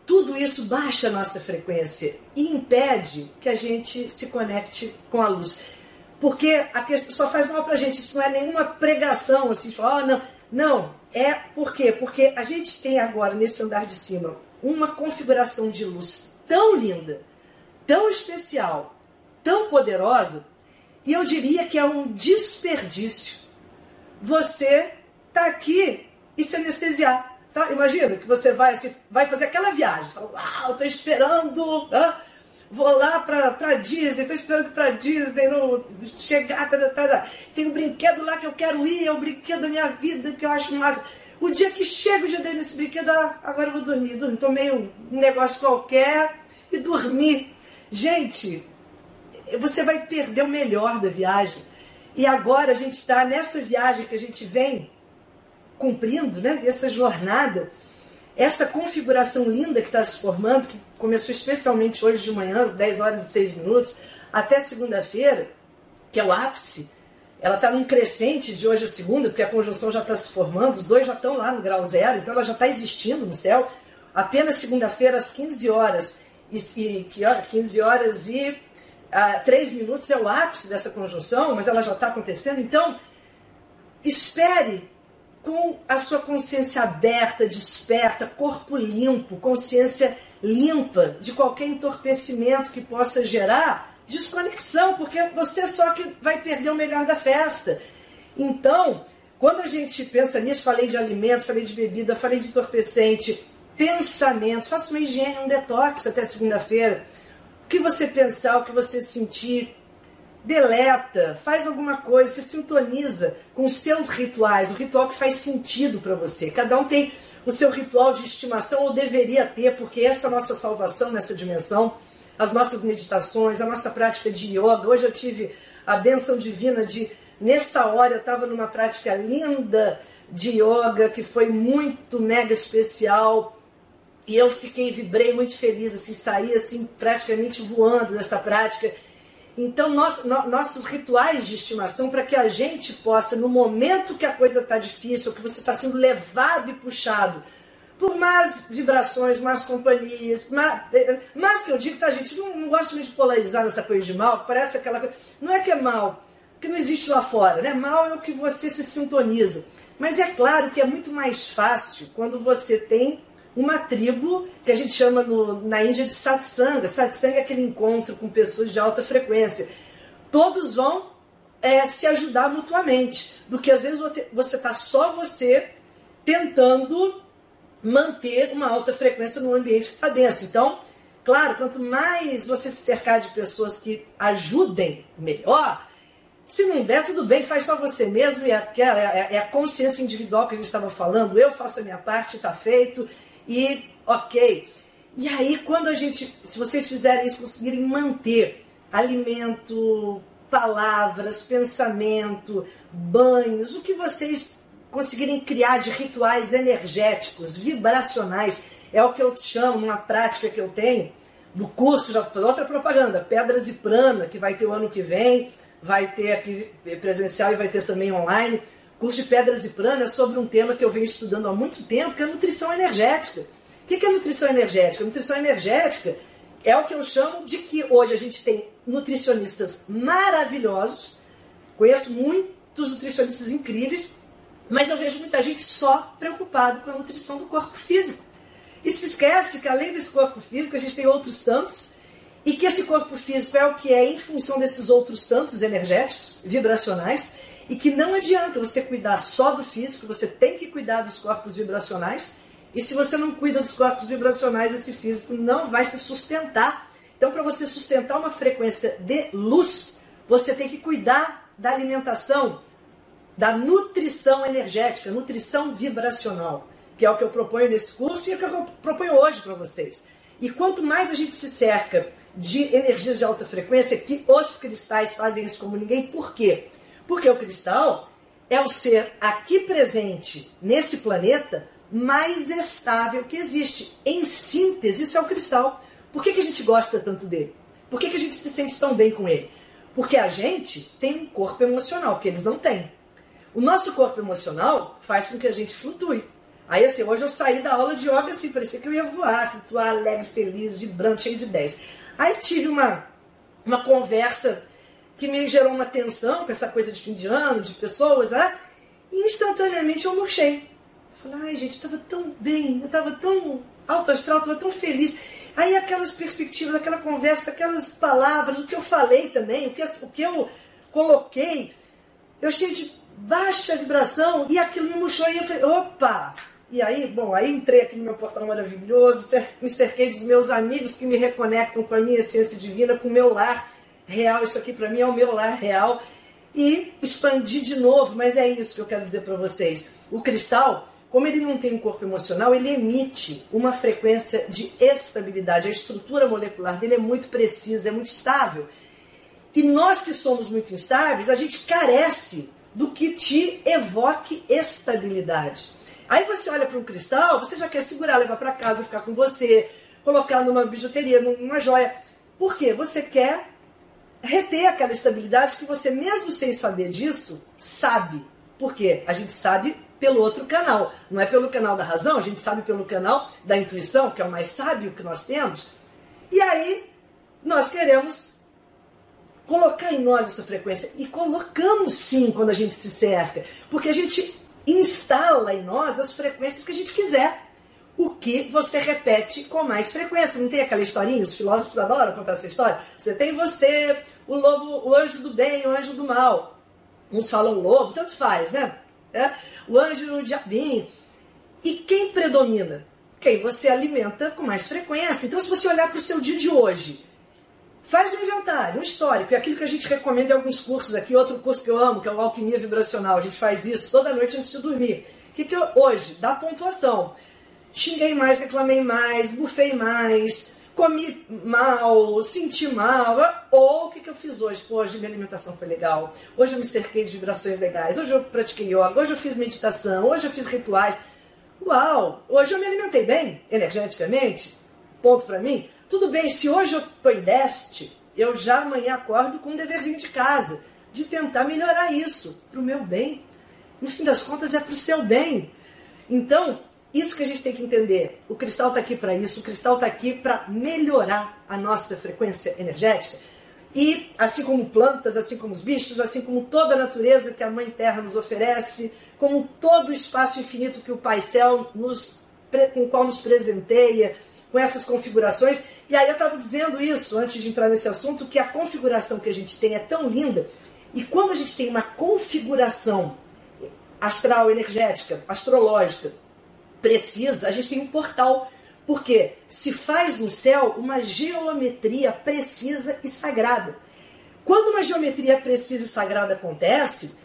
tudo isso baixa a nossa frequência e impede que a gente se conecte com a luz. Porque a questão só faz mal pra gente, isso não é nenhuma pregação assim, falar, oh, não. Não, é por quê? Porque a gente tem agora nesse andar de cima uma configuração de luz tão linda, tão especial, tão poderosa, e eu diria que é um desperdício você tá aqui e se anestesiar. Tá? Imagina que você vai, assim, vai fazer aquela viagem. Você fala, uau, estou esperando, vou lá para Disney, estou esperando para Disney no, chegar. Tá, tá, tá. Tem um brinquedo lá que eu quero ir, é o brinquedo da minha vida que eu acho massa. O dia que chega, o dia dele nesse brinquedo, ah, agora eu vou dormir. dormir. Tomei um negócio qualquer e dormi. Gente, você vai perder o melhor da viagem. E agora a gente está nessa viagem que a gente vem cumprindo, né? essa jornada, essa configuração linda que está se formando, que começou especialmente hoje de manhã, às 10 horas e 6 minutos, até segunda-feira, que é o ápice, ela está num crescente de hoje a segunda, porque a conjunção já está se formando, os dois já estão lá no grau zero, então ela já está existindo no céu. Apenas segunda-feira, às 15 horas, e, e que hora? 15 horas e ah, 3 minutos é o ápice dessa conjunção, mas ela já está acontecendo. Então, espere com a sua consciência aberta, desperta, corpo limpo, consciência limpa de qualquer entorpecimento que possa gerar desconexão, porque você só que vai perder o melhor da festa. Então, quando a gente pensa nisso, falei de alimento, falei de bebida, falei de entorpecente, pensamentos, faça uma higiene, um detox até segunda-feira. O que você pensar, o que você sentir, deleta, faz alguma coisa, se sintoniza com os seus rituais, o ritual que faz sentido para você. Cada um tem o seu ritual de estimação, ou deveria ter, porque essa é a nossa salvação nessa dimensão, as nossas meditações, a nossa prática de yoga. Hoje eu tive a benção divina de, nessa hora, eu estava numa prática linda de yoga que foi muito mega especial. E eu fiquei, vibrei muito feliz, assim, saí assim praticamente voando dessa prática. Então, no, nossos rituais de estimação, para que a gente possa, no momento que a coisa está difícil, que você está sendo levado e puxado por más vibrações, más companhias, mas que eu digo, tá, gente, não, não gosto muito de polarizar nessa coisa de mal, parece aquela coisa. Não é que é mal, que não existe lá fora, né? Mal é o que você se sintoniza. Mas é claro que é muito mais fácil quando você tem uma tribo que a gente chama no, na Índia de satsanga. Satsanga é aquele encontro com pessoas de alta frequência. Todos vão é, se ajudar mutuamente, do que às vezes você está só você tentando manter uma alta frequência no ambiente que está denso. Então, claro, quanto mais você se cercar de pessoas que ajudem, melhor. Se não der, tudo bem, faz só você mesmo, e é, é, é a consciência individual que a gente estava falando, eu faço a minha parte, está feito, e ok. E aí, quando a gente, se vocês fizerem isso, conseguirem manter alimento, palavras, pensamento, banhos, o que vocês conseguirem criar de rituais energéticos, vibracionais, é o que eu chamo, uma prática que eu tenho do curso, já outra propaganda, Pedras e Prana, que vai ter o ano que vem, vai ter aqui presencial e vai ter também online curso de Pedras e Prana é sobre um tema que eu venho estudando há muito tempo, que é nutrição energética. O que é nutrição energética? A nutrição energética é o que eu chamo de que hoje a gente tem nutricionistas maravilhosos, conheço muitos nutricionistas incríveis, mas eu vejo muita gente só preocupado com a nutrição do corpo físico. E se esquece que além desse corpo físico, a gente tem outros tantos, e que esse corpo físico é o que é em função desses outros tantos energéticos, vibracionais, e que não adianta você cuidar só do físico, você tem que cuidar dos corpos vibracionais. E se você não cuida dos corpos vibracionais, esse físico não vai se sustentar. Então, para você sustentar uma frequência de luz, você tem que cuidar da alimentação, da nutrição energética, nutrição vibracional, que é o que eu proponho nesse curso e é o que eu proponho hoje para vocês. E quanto mais a gente se cerca de energias de alta frequência, que os cristais fazem isso como ninguém, por quê? Porque o cristal é o ser aqui presente nesse planeta mais estável que existe. Em síntese, isso é o cristal. Por que, que a gente gosta tanto dele? Por que, que a gente se sente tão bem com ele? Porque a gente tem um corpo emocional que eles não têm. O nosso corpo emocional faz com que a gente flutue. Aí, assim, hoje eu saí da aula de yoga assim, parecia que eu ia voar, flutuar alegre, feliz, vibrante, cheio de 10. Aí tive uma, uma conversa que me gerou uma tensão com essa coisa de fim de ano, de pessoas, né? e instantaneamente eu murchei. Falei, ai gente, eu estava tão bem, eu estava tão alto astral, estava tão feliz. Aí aquelas perspectivas, aquela conversa, aquelas palavras, o que eu falei também, o que, o que eu coloquei, eu achei de baixa vibração e aquilo me murchou e eu falei, opa! E aí, bom, aí entrei aqui no meu portal maravilhoso, me cerquei dos meus amigos que me reconectam com a minha essência divina, com o meu lar, real, isso aqui para mim é o meu lar real. E expandir de novo, mas é isso que eu quero dizer para vocês. O cristal, como ele não tem um corpo emocional, ele emite uma frequência de estabilidade. A estrutura molecular dele é muito precisa, é muito estável. E nós que somos muito instáveis, a gente carece do que te evoque estabilidade. Aí você olha para um cristal, você já quer segurar, levar para casa, ficar com você, colocar numa bijuteria, numa joia. Por quê? Você quer reter aquela estabilidade que você, mesmo sem saber disso, sabe. Por quê? A gente sabe pelo outro canal. Não é pelo canal da razão, a gente sabe pelo canal da intuição, que é o mais sábio que nós temos. E aí, nós queremos colocar em nós essa frequência. E colocamos sim quando a gente se cerca. Porque a gente instala em nós as frequências que a gente quiser o que você repete com mais frequência. Não tem aquela historinha? Os filósofos adoram contar essa história. Você tem você, o lobo, o anjo do bem, o anjo do mal. Uns falam lobo, tanto faz, né? É? O anjo o diabinho. E quem predomina? Quem você alimenta com mais frequência. Então, se você olhar para o seu dia de hoje, faz um inventário, um histórico, é aquilo que a gente recomenda em alguns cursos aqui, outro curso que eu amo, que é o Alquimia Vibracional. A gente faz isso toda noite antes de dormir. O que, que eu, hoje? Dá pontuação xinguei mais, reclamei mais, bufei mais, comi mal, senti mal, ou o que, que eu fiz hoje? Hoje minha alimentação foi legal, hoje eu me cerquei de vibrações legais, hoje eu pratiquei yoga, hoje eu fiz meditação, hoje eu fiz rituais. Uau! Hoje eu me alimentei bem, energeticamente, ponto para mim. Tudo bem, se hoje eu estou em déficit, eu já amanhã acordo com um deverzinho de casa, de tentar melhorar isso, para o meu bem. No fim das contas, é para o seu bem. Então, isso que a gente tem que entender. O cristal está aqui para isso, o cristal está aqui para melhorar a nossa frequência energética. E assim como plantas, assim como os bichos, assim como toda a natureza que a Mãe Terra nos oferece, como todo o espaço infinito que o Pai Céu nos, com qual nos presenteia, com essas configurações. E aí eu estava dizendo isso antes de entrar nesse assunto, que a configuração que a gente tem é tão linda. E quando a gente tem uma configuração astral, energética, astrológica, precisa, a gente tem um portal. Porque se faz no céu uma geometria precisa e sagrada. Quando uma geometria precisa e sagrada acontece,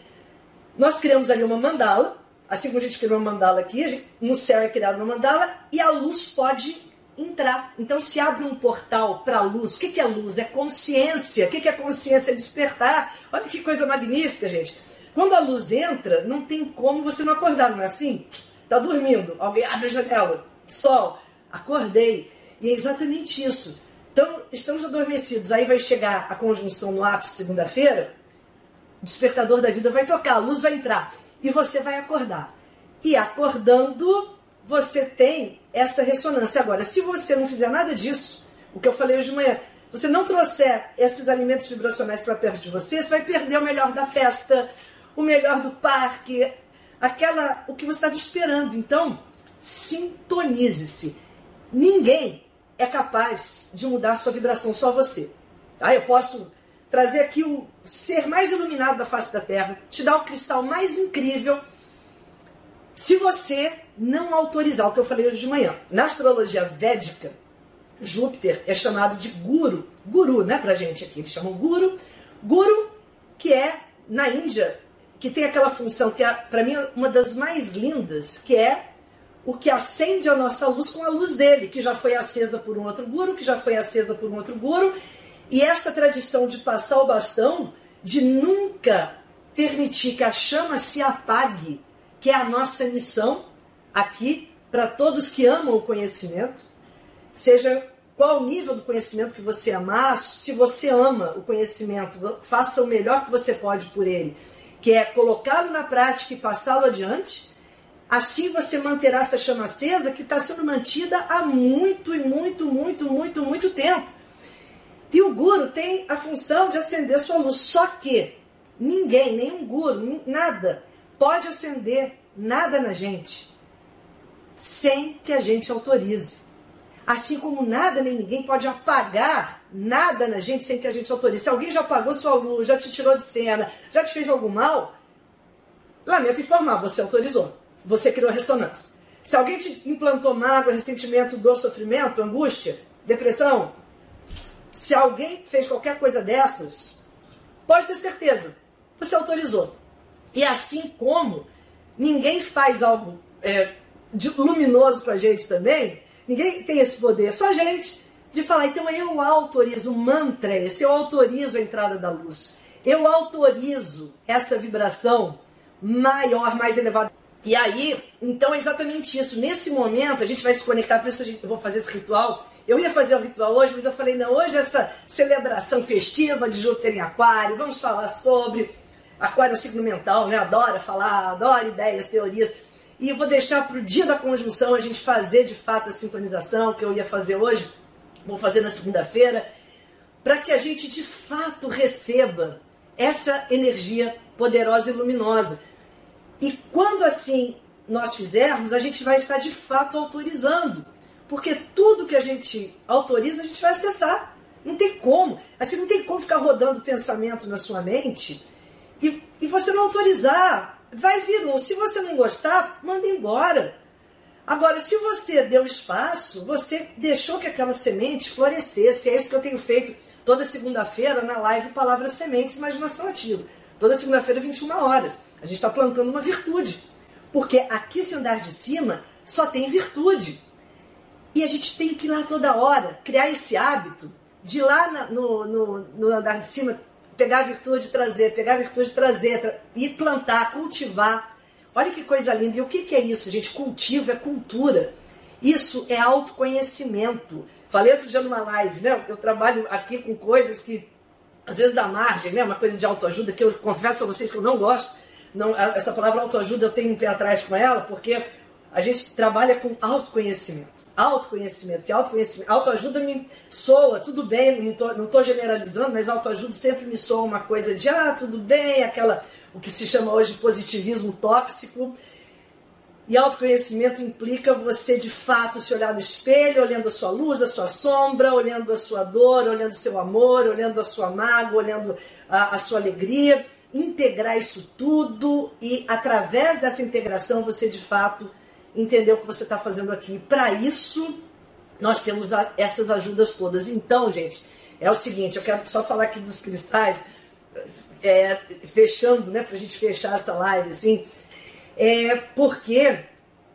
nós criamos ali uma mandala, assim como a gente criou uma mandala aqui, no céu é criada uma mandala e a luz pode entrar. Então se abre um portal para a luz. O que é luz? É consciência. O que é consciência? É despertar. Olha que coisa magnífica, gente. Quando a luz entra, não tem como você não acordar, não é assim? Tá dormindo, alguém abre a janela, sol, acordei. E é exatamente isso. Então, estamos adormecidos. Aí vai chegar a conjunção no ápice segunda-feira, o despertador da vida vai tocar, a luz vai entrar e você vai acordar. E acordando, você tem essa ressonância. Agora, se você não fizer nada disso, o que eu falei hoje de manhã, você não trouxer esses alimentos vibracionais para perto de você, você vai perder o melhor da festa, o melhor do parque, aquela o que você estava esperando. Então, sintonize-se. Ninguém é capaz de mudar a sua vibração, só você. Tá? Eu posso trazer aqui o ser mais iluminado da face da Terra, te dar o cristal mais incrível, se você não autorizar o que eu falei hoje de manhã. Na astrologia védica, Júpiter é chamado de guru. Guru, né, pra gente aqui? Eles chamam guru. Guru, que é, na Índia, que tem aquela função que é, para mim, uma das mais lindas, que é o que acende a nossa luz com a luz dele, que já foi acesa por um outro guru, que já foi acesa por um outro guru. E essa tradição de passar o bastão, de nunca permitir que a chama se apague, que é a nossa missão aqui para todos que amam o conhecimento, seja qual o nível do conhecimento que você amar, se você ama o conhecimento, faça o melhor que você pode por ele que é colocá-lo na prática e passá-lo adiante. Assim você manterá essa chama acesa que está sendo mantida há muito e muito, muito, muito, muito tempo. E o guru tem a função de acender sua luz. Só que ninguém, nenhum guru, nada, pode acender nada na gente sem que a gente autorize. Assim como nada nem ninguém pode apagar nada na gente sem que a gente autorize. Se alguém já apagou sua luz, já te tirou de cena, já te fez algum mal, lamento informar, você autorizou. Você criou ressonância. Se alguém te implantou mágoa, ressentimento, dor, sofrimento, angústia, depressão, se alguém fez qualquer coisa dessas, pode ter certeza, você autorizou. E assim como ninguém faz algo é, luminoso pra gente também, Ninguém tem esse poder, só a gente. De falar, então eu autorizo, o mantra é esse, eu autorizo a entrada da luz. Eu autorizo essa vibração maior, mais elevada. E aí, então é exatamente isso. Nesse momento, a gente vai se conectar, por isso eu vou fazer esse ritual. Eu ia fazer o ritual hoje, mas eu falei, não, hoje essa celebração festiva de Júpiter em Aquário, vamos falar sobre Aquário é signo mental, né? Adora falar, adora ideias, teorias. E eu vou deixar para o dia da conjunção a gente fazer de fato a sintonização, que eu ia fazer hoje, vou fazer na segunda-feira, para que a gente de fato receba essa energia poderosa e luminosa. E quando assim nós fizermos, a gente vai estar de fato autorizando. Porque tudo que a gente autoriza, a gente vai acessar. Não tem como. Assim, não tem como ficar rodando pensamento na sua mente e, e você não autorizar vai vir um. Se você não gostar, manda embora. Agora, se você deu espaço, você deixou que aquela semente florescesse. É isso que eu tenho feito toda segunda-feira na live Palavras Sementes Imaginação Ativa. Toda segunda-feira, 21 horas. A gente está plantando uma virtude. Porque aqui, se andar de cima, só tem virtude. E a gente tem que ir lá toda hora, criar esse hábito de ir lá no, no, no andar de cima, pegar a virtude de trazer, pegar a virtude de trazer, e plantar, cultivar. Olha que coisa linda. E o que, que é isso, gente? Cultivo é cultura. Isso é autoconhecimento. Falei outro dia numa live, né? Eu trabalho aqui com coisas que, às vezes, dá margem, né? Uma coisa de autoajuda que eu confesso a vocês que eu não gosto. Não, essa palavra autoajuda eu tenho um pé atrás com ela, porque a gente trabalha com autoconhecimento autoconhecimento, que autoconhecimento, autoajuda me soa, tudo bem, não tô generalizando, mas autoajuda sempre me soa uma coisa de, ah, tudo bem, aquela, o que se chama hoje positivismo tóxico. E autoconhecimento implica você de fato se olhar no espelho, olhando a sua luz, a sua sombra, olhando a sua dor, olhando o seu amor, olhando a sua mágoa, olhando a, a sua alegria, integrar isso tudo e através dessa integração você de fato entender o que você está fazendo aqui. Para isso, nós temos a, essas ajudas todas. Então, gente, é o seguinte, eu quero só falar aqui dos cristais, é, fechando, né, para a gente fechar essa live, assim, é porque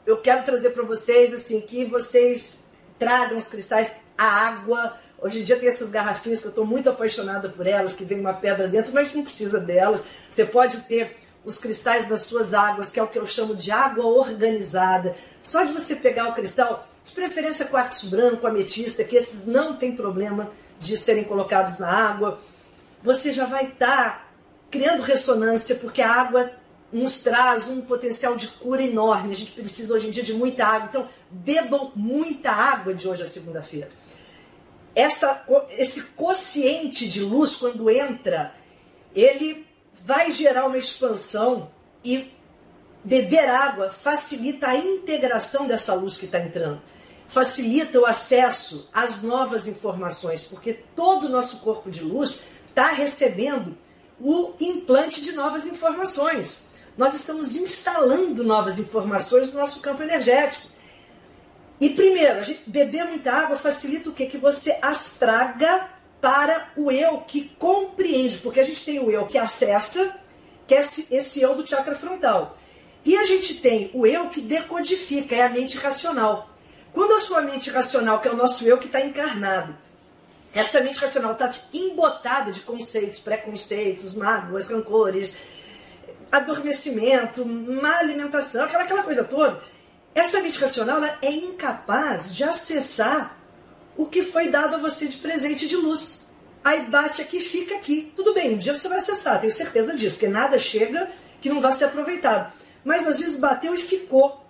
eu quero trazer para vocês, assim, que vocês tragam os cristais, a água. Hoje em dia tem essas garrafinhas que eu estou muito apaixonada por elas, que vem uma pedra dentro, mas não precisa delas. Você pode ter os cristais das suas águas, que é o que eu chamo de água organizada. Só de você pegar o cristal, de preferência quartzo branco, ametista, que esses não tem problema de serem colocados na água, você já vai estar tá criando ressonância, porque a água nos traz um potencial de cura enorme. A gente precisa hoje em dia de muita água. Então, bebam muita água de hoje a segunda-feira. Essa, esse quociente de luz, quando entra, ele vai gerar uma expansão e beber água facilita a integração dessa luz que está entrando, facilita o acesso às novas informações, porque todo o nosso corpo de luz está recebendo o implante de novas informações. Nós estamos instalando novas informações no nosso campo energético. E primeiro, beber muita água facilita o quê? Que você astraga para o eu que compreende, porque a gente tem o eu que acessa, que é esse, eu do chakra frontal. E a gente tem o eu que decodifica, é a mente racional. Quando a sua mente racional, que é o nosso eu que está encarnado, essa mente racional está embotada de conceitos, preconceitos, mágoas, rancores, adormecimento, má alimentação, aquela, aquela coisa toda. Essa mente racional é incapaz de acessar o que foi dado a você de presente de luz. Aí bate aqui, fica aqui. Tudo bem, um dia você vai acessar, tenho certeza disso, porque nada chega que não vá ser aproveitado. Mas às vezes bateu e ficou.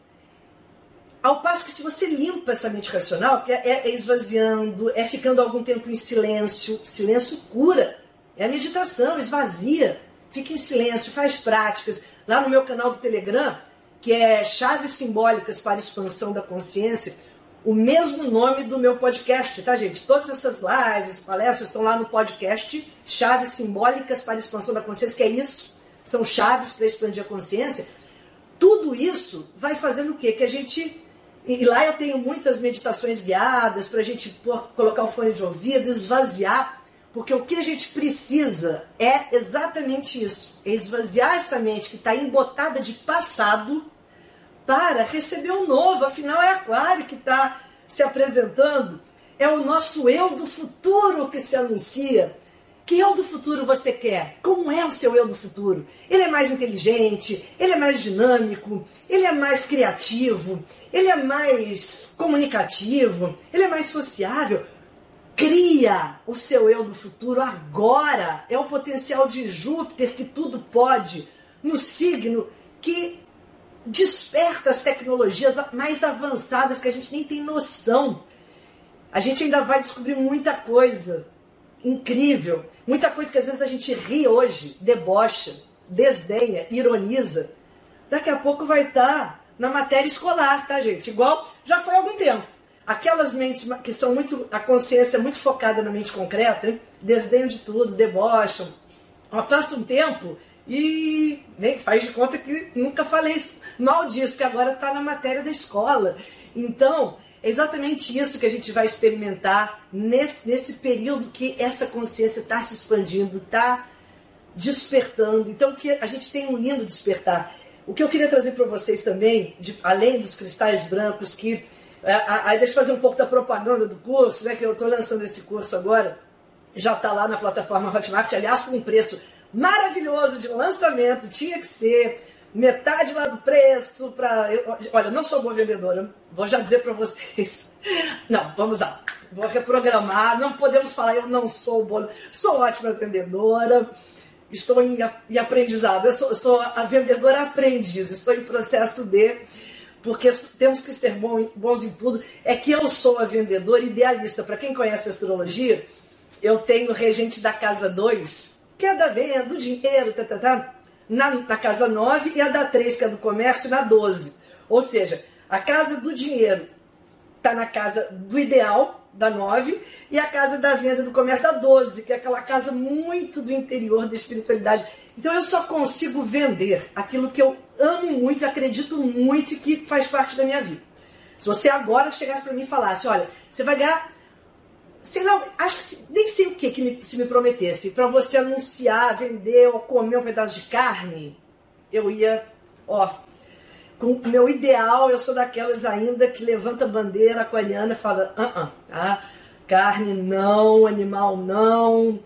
Ao passo que se você limpa essa mente racional, é, é, é esvaziando, é ficando algum tempo em silêncio, silêncio cura. É a meditação, esvazia. Fica em silêncio, faz práticas. Lá no meu canal do Telegram, que é Chaves Simbólicas para Expansão da Consciência, o mesmo nome do meu podcast, tá, gente? Todas essas lives, palestras estão lá no podcast Chaves Simbólicas para a Expansão da Consciência, que é isso, são chaves para expandir a consciência. Tudo isso vai fazendo o quê? Que a gente. E lá eu tenho muitas meditações guiadas para a gente pôr, colocar o fone de ouvido, esvaziar, porque o que a gente precisa é exatamente isso: é esvaziar essa mente que está embotada de passado para receber o um novo. Afinal, é Aquário que está se apresentando. É o nosso eu do futuro que se anuncia. Que eu do futuro você quer? Como é o seu eu do futuro? Ele é mais inteligente, ele é mais dinâmico, ele é mais criativo, ele é mais comunicativo, ele é mais sociável. Cria o seu eu do futuro agora. É o potencial de Júpiter que tudo pode, no signo que desperta as tecnologias mais avançadas que a gente nem tem noção. A gente ainda vai descobrir muita coisa incrível, muita coisa que às vezes a gente ri hoje, debocha, desdenha, ironiza. Daqui a pouco vai estar na matéria escolar, tá, gente? Igual já foi há algum tempo. Aquelas mentes que são muito. a consciência é muito focada na mente concreta, hein? desdenham de tudo, debocham. Passa um tempo e nem faz de conta que nunca falei mal disso, porque agora está na matéria da escola. Então, é exatamente isso que a gente vai experimentar nesse, nesse período que essa consciência está se expandindo, está despertando. Então, que a gente tem um lindo despertar. O que eu queria trazer para vocês também, de, além dos cristais brancos, que É, aí deixa eu fazer um pouco da propaganda do curso, né? Que eu estou lançando esse curso agora. Já está lá na plataforma Hotmart, aliás, com um preço maravilhoso de lançamento, tinha que ser metade lá do preço para olha não sou boa vendedora vou já dizer para vocês. Não vamos lá. Vou reprogramar não podemos falar eu não sou boa sou ótima vendedora estou em, em aprendizado. Eu sou, sou, a vendedora aprendiz estou em processo de porque temos que ser bons em tudo. É que eu sou a vendedora idealista. Para quem conhece astrologia eu tenho regente da casa 2 que é da venda do dinheiro tá, tá, tá na, na casa 9 e a da 3, que é do comércio, na 12. Ou seja, a casa do dinheiro está na casa do ideal, da 9, e a casa da venda do comércio da 12, que é aquela casa muito do interior da espiritualidade. Então eu só consigo vender aquilo que eu amo muito, acredito muito e que faz parte da minha vida. Se você agora chegasse para mim e falasse, olha, você vai ganhar sei lá, acho que nem sei o que, que me, se me prometesse, para você anunciar, vender ou comer um pedaço de carne, eu ia, ó, com o meu ideal, eu sou daquelas ainda que levanta a bandeira aquariana e fala, ah, uh, tá? Carne não, animal não.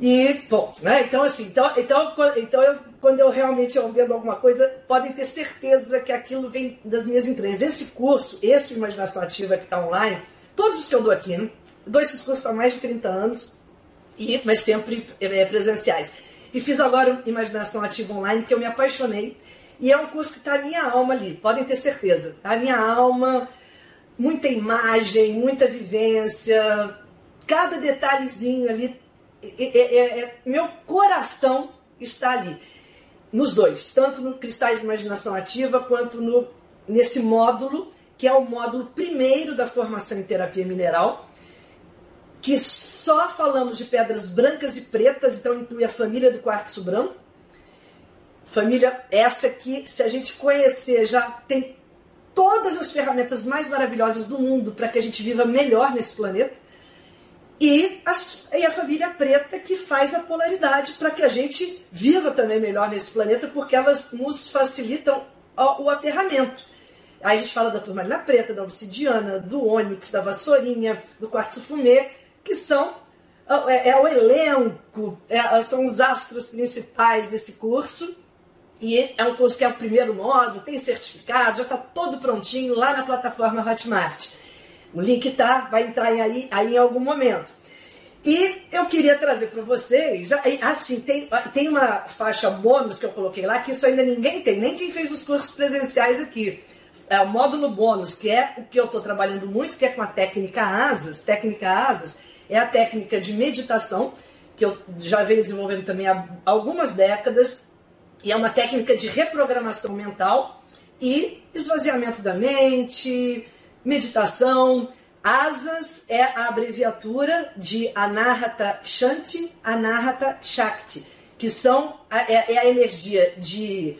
E ponto, né? Então, assim, então, então, então eu, quando eu realmente eu vendo alguma coisa, podem ter certeza que aquilo vem das minhas entranhas. Esse curso, esse Imaginação Ativa que está online, todos os que eu dou aqui, né? Dou esses cursos há mais de 30 anos, e, mas sempre é, presenciais. E fiz agora Imaginação Ativa Online, que eu me apaixonei. E é um curso que está a minha alma ali, podem ter certeza. A minha alma, muita imagem, muita vivência, cada detalhezinho ali. É, é, é, meu coração está ali. Nos dois, tanto no Cristais Imaginação Ativa quanto no, nesse módulo que é o módulo primeiro da formação em terapia mineral, que só falamos de pedras brancas e pretas, então inclui a família do quartzo branco. Família essa que, se a gente conhecer, já tem todas as ferramentas mais maravilhosas do mundo para que a gente viva melhor nesse planeta. E, as, e a família preta que faz a polaridade para que a gente viva também melhor nesse planeta, porque elas nos facilitam o, o aterramento. Aí a gente fala da turmalina preta, da obsidiana, do ônix, da vassourinha, do quartzo fumê, que são é, é o elenco, é, são os astros principais desse curso. E é um curso que é o primeiro módulo, tem certificado, já está todo prontinho lá na plataforma Hotmart. O link tá, vai entrar aí, aí em algum momento. E eu queria trazer para vocês, assim, tem, tem uma faixa bônus que eu coloquei lá, que isso ainda ninguém tem, nem quem fez os cursos presenciais aqui é, o módulo bônus, que é o que eu estou trabalhando muito, que é com a técnica ASAS. Técnica ASAS é a técnica de meditação, que eu já venho desenvolvendo também há algumas décadas, e é uma técnica de reprogramação mental e esvaziamento da mente, meditação. Asas é a abreviatura de Anahata Shanti, Anahata Shakti, que são é, é a energia de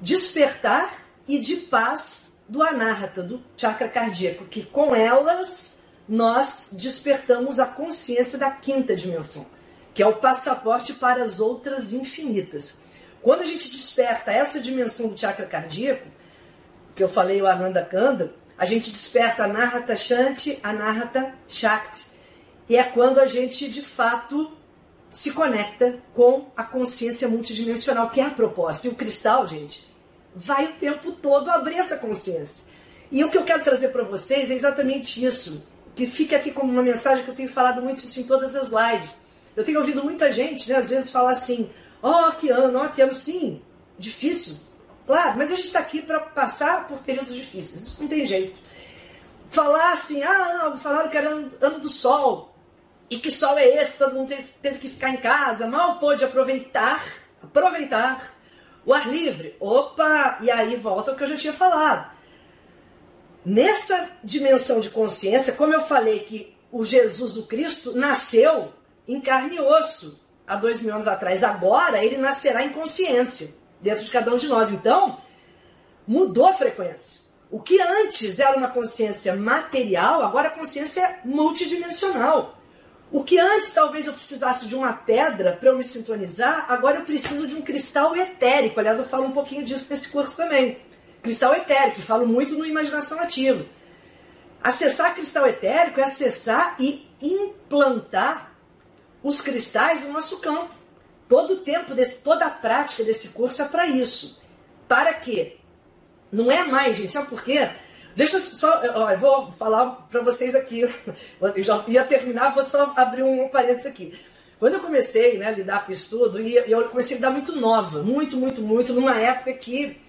despertar e de paz do anahata, do chakra cardíaco, que com elas nós despertamos a consciência da quinta dimensão, que é o passaporte para as outras infinitas. Quando a gente desperta essa dimensão do chakra cardíaco, que eu falei o Ananda Kanda, a gente desperta a Narata Shanti, a Narata Shakti. E é quando a gente, de fato, se conecta com a consciência multidimensional, que é a proposta. E o cristal, gente, vai o tempo todo abrir essa consciência. E o que eu quero trazer para vocês é exatamente isso, que fica aqui como uma mensagem que eu tenho falado muito isso em todas as lives. Eu tenho ouvido muita gente, né, às vezes, falar assim: ó, oh, que ano, ó, oh, que ano, sim, difícil. Claro, mas a gente está aqui para passar por períodos difíceis, isso não tem jeito. Falar assim, ah, não, falaram que era ano, ano do sol, e que sol é esse que todo mundo teve, teve que ficar em casa, mal pôde aproveitar, aproveitar o ar livre, opa, e aí volta o que eu já tinha falado. Nessa dimensão de consciência, como eu falei que o Jesus, o Cristo, nasceu em carne e osso há dois mil anos atrás. Agora ele nascerá em consciência dentro de cada um de nós. Então, mudou a frequência. O que antes era uma consciência material, agora a consciência é multidimensional. O que antes talvez eu precisasse de uma pedra para eu me sintonizar, agora eu preciso de um cristal etérico. Aliás, eu falo um pouquinho disso nesse curso também. Cristal etérico, falo muito no Imaginação Ativa. Acessar cristal etérico é acessar e implantar os cristais no nosso campo. Todo o tempo, desse, toda a prática desse curso é para isso. Para quê? Não é mais, gente, sabe por quê? Deixa eu só, ó, eu vou falar para vocês aqui. Eu já ia terminar, vou só abrir um parênteses aqui. Quando eu comecei né, a lidar com isso tudo, e eu comecei a lidar muito nova, muito, muito, muito, numa época que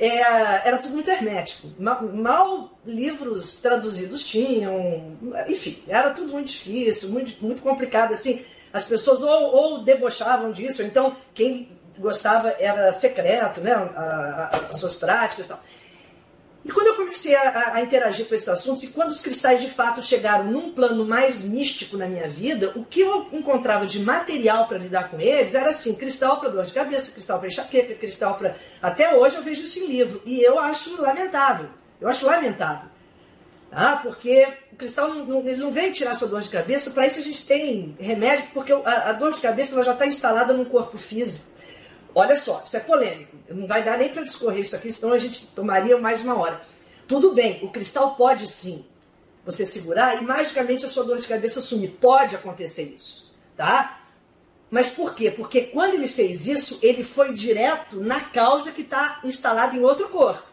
é, era tudo muito hermético. Mal, mal, livros traduzidos tinham, enfim, era tudo muito difícil, muito, muito complicado. Assim, as pessoas ou, ou debochavam disso, ou então quem gostava era secreto, né, a, a, as suas práticas e tal. E quando eu comecei a, a, interagir com esses assuntos, e quando os cristais de fato chegaram num plano mais místico na minha vida, o que eu encontrava de material para lidar com eles era assim: cristal para dor de cabeça, cristal para enxaqueca, cristal para. Até hoje eu vejo isso em livro. E eu acho lamentável. Eu acho lamentável. Tá? Porque o cristal não, não, ele não vem tirar sua dor de cabeça, para isso a gente tem remédio, porque a, a dor de cabeça ela já está instalada no corpo físico. Olha só, isso é polêmico. Não vai dar nem para discorrer isso aqui, senão a gente tomaria mais uma hora. Tudo bem, o cristal pode sim você segurar e magicamente a sua dor de cabeça sumir. Pode acontecer isso, tá? Mas por quê? Porque quando ele fez isso, ele foi direto na causa que está instalada em outro corpo.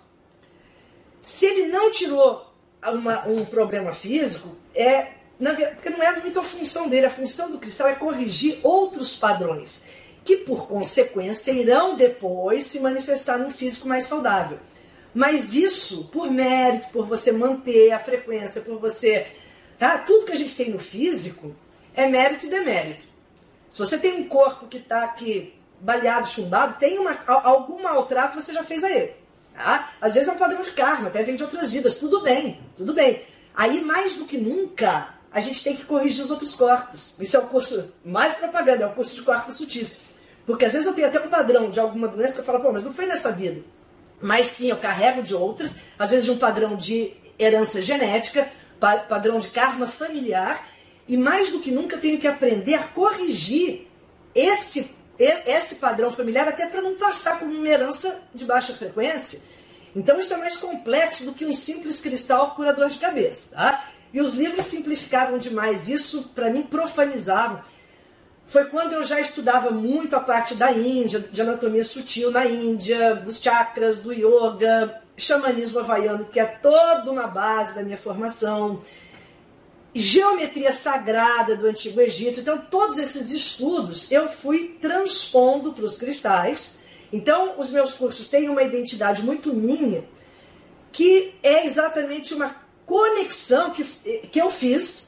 Se ele não tirou uma, um problema físico, é porque não é muito a função dele. A função do cristal é corrigir outros padrões que por consequência irão depois se manifestar num físico mais saudável. Mas isso, por mérito, por você manter a frequência, por você. Tá? Tudo que a gente tem no físico é mérito e demérito. Se você tem um corpo que está aqui baleado, chumbado, tem uma, algum maltrato você já fez a ele. Tá? Às vezes é um padrão de karma, até vem de outras vidas. Tudo bem, tudo bem. Aí, mais do que nunca, a gente tem que corrigir os outros corpos. Isso é o curso mais propaganda, é o curso de corpos sutis. Porque às vezes eu tenho até um padrão de alguma doença que eu falo, pô, mas não foi nessa vida. Mas sim, eu carrego de outras, às vezes de um padrão de herança genética, padrão de karma familiar, e mais do que nunca eu tenho que aprender a corrigir esse, esse padrão familiar, até para não passar como uma herança de baixa frequência. Então isso é mais complexo do que um simples cristal curador de cabeça. Tá? E os livros simplificavam demais isso, para mim profanizavam foi quando eu já estudava muito a parte da Índia, de anatomia sutil na Índia, dos chakras, do yoga, xamanismo havaiano, que é toda uma base da minha formação, geometria sagrada do Antigo Egito. Então, todos esses estudos eu fui transpondo para os cristais. Então, os meus cursos têm uma identidade muito minha, que é exatamente uma conexão que, que eu fiz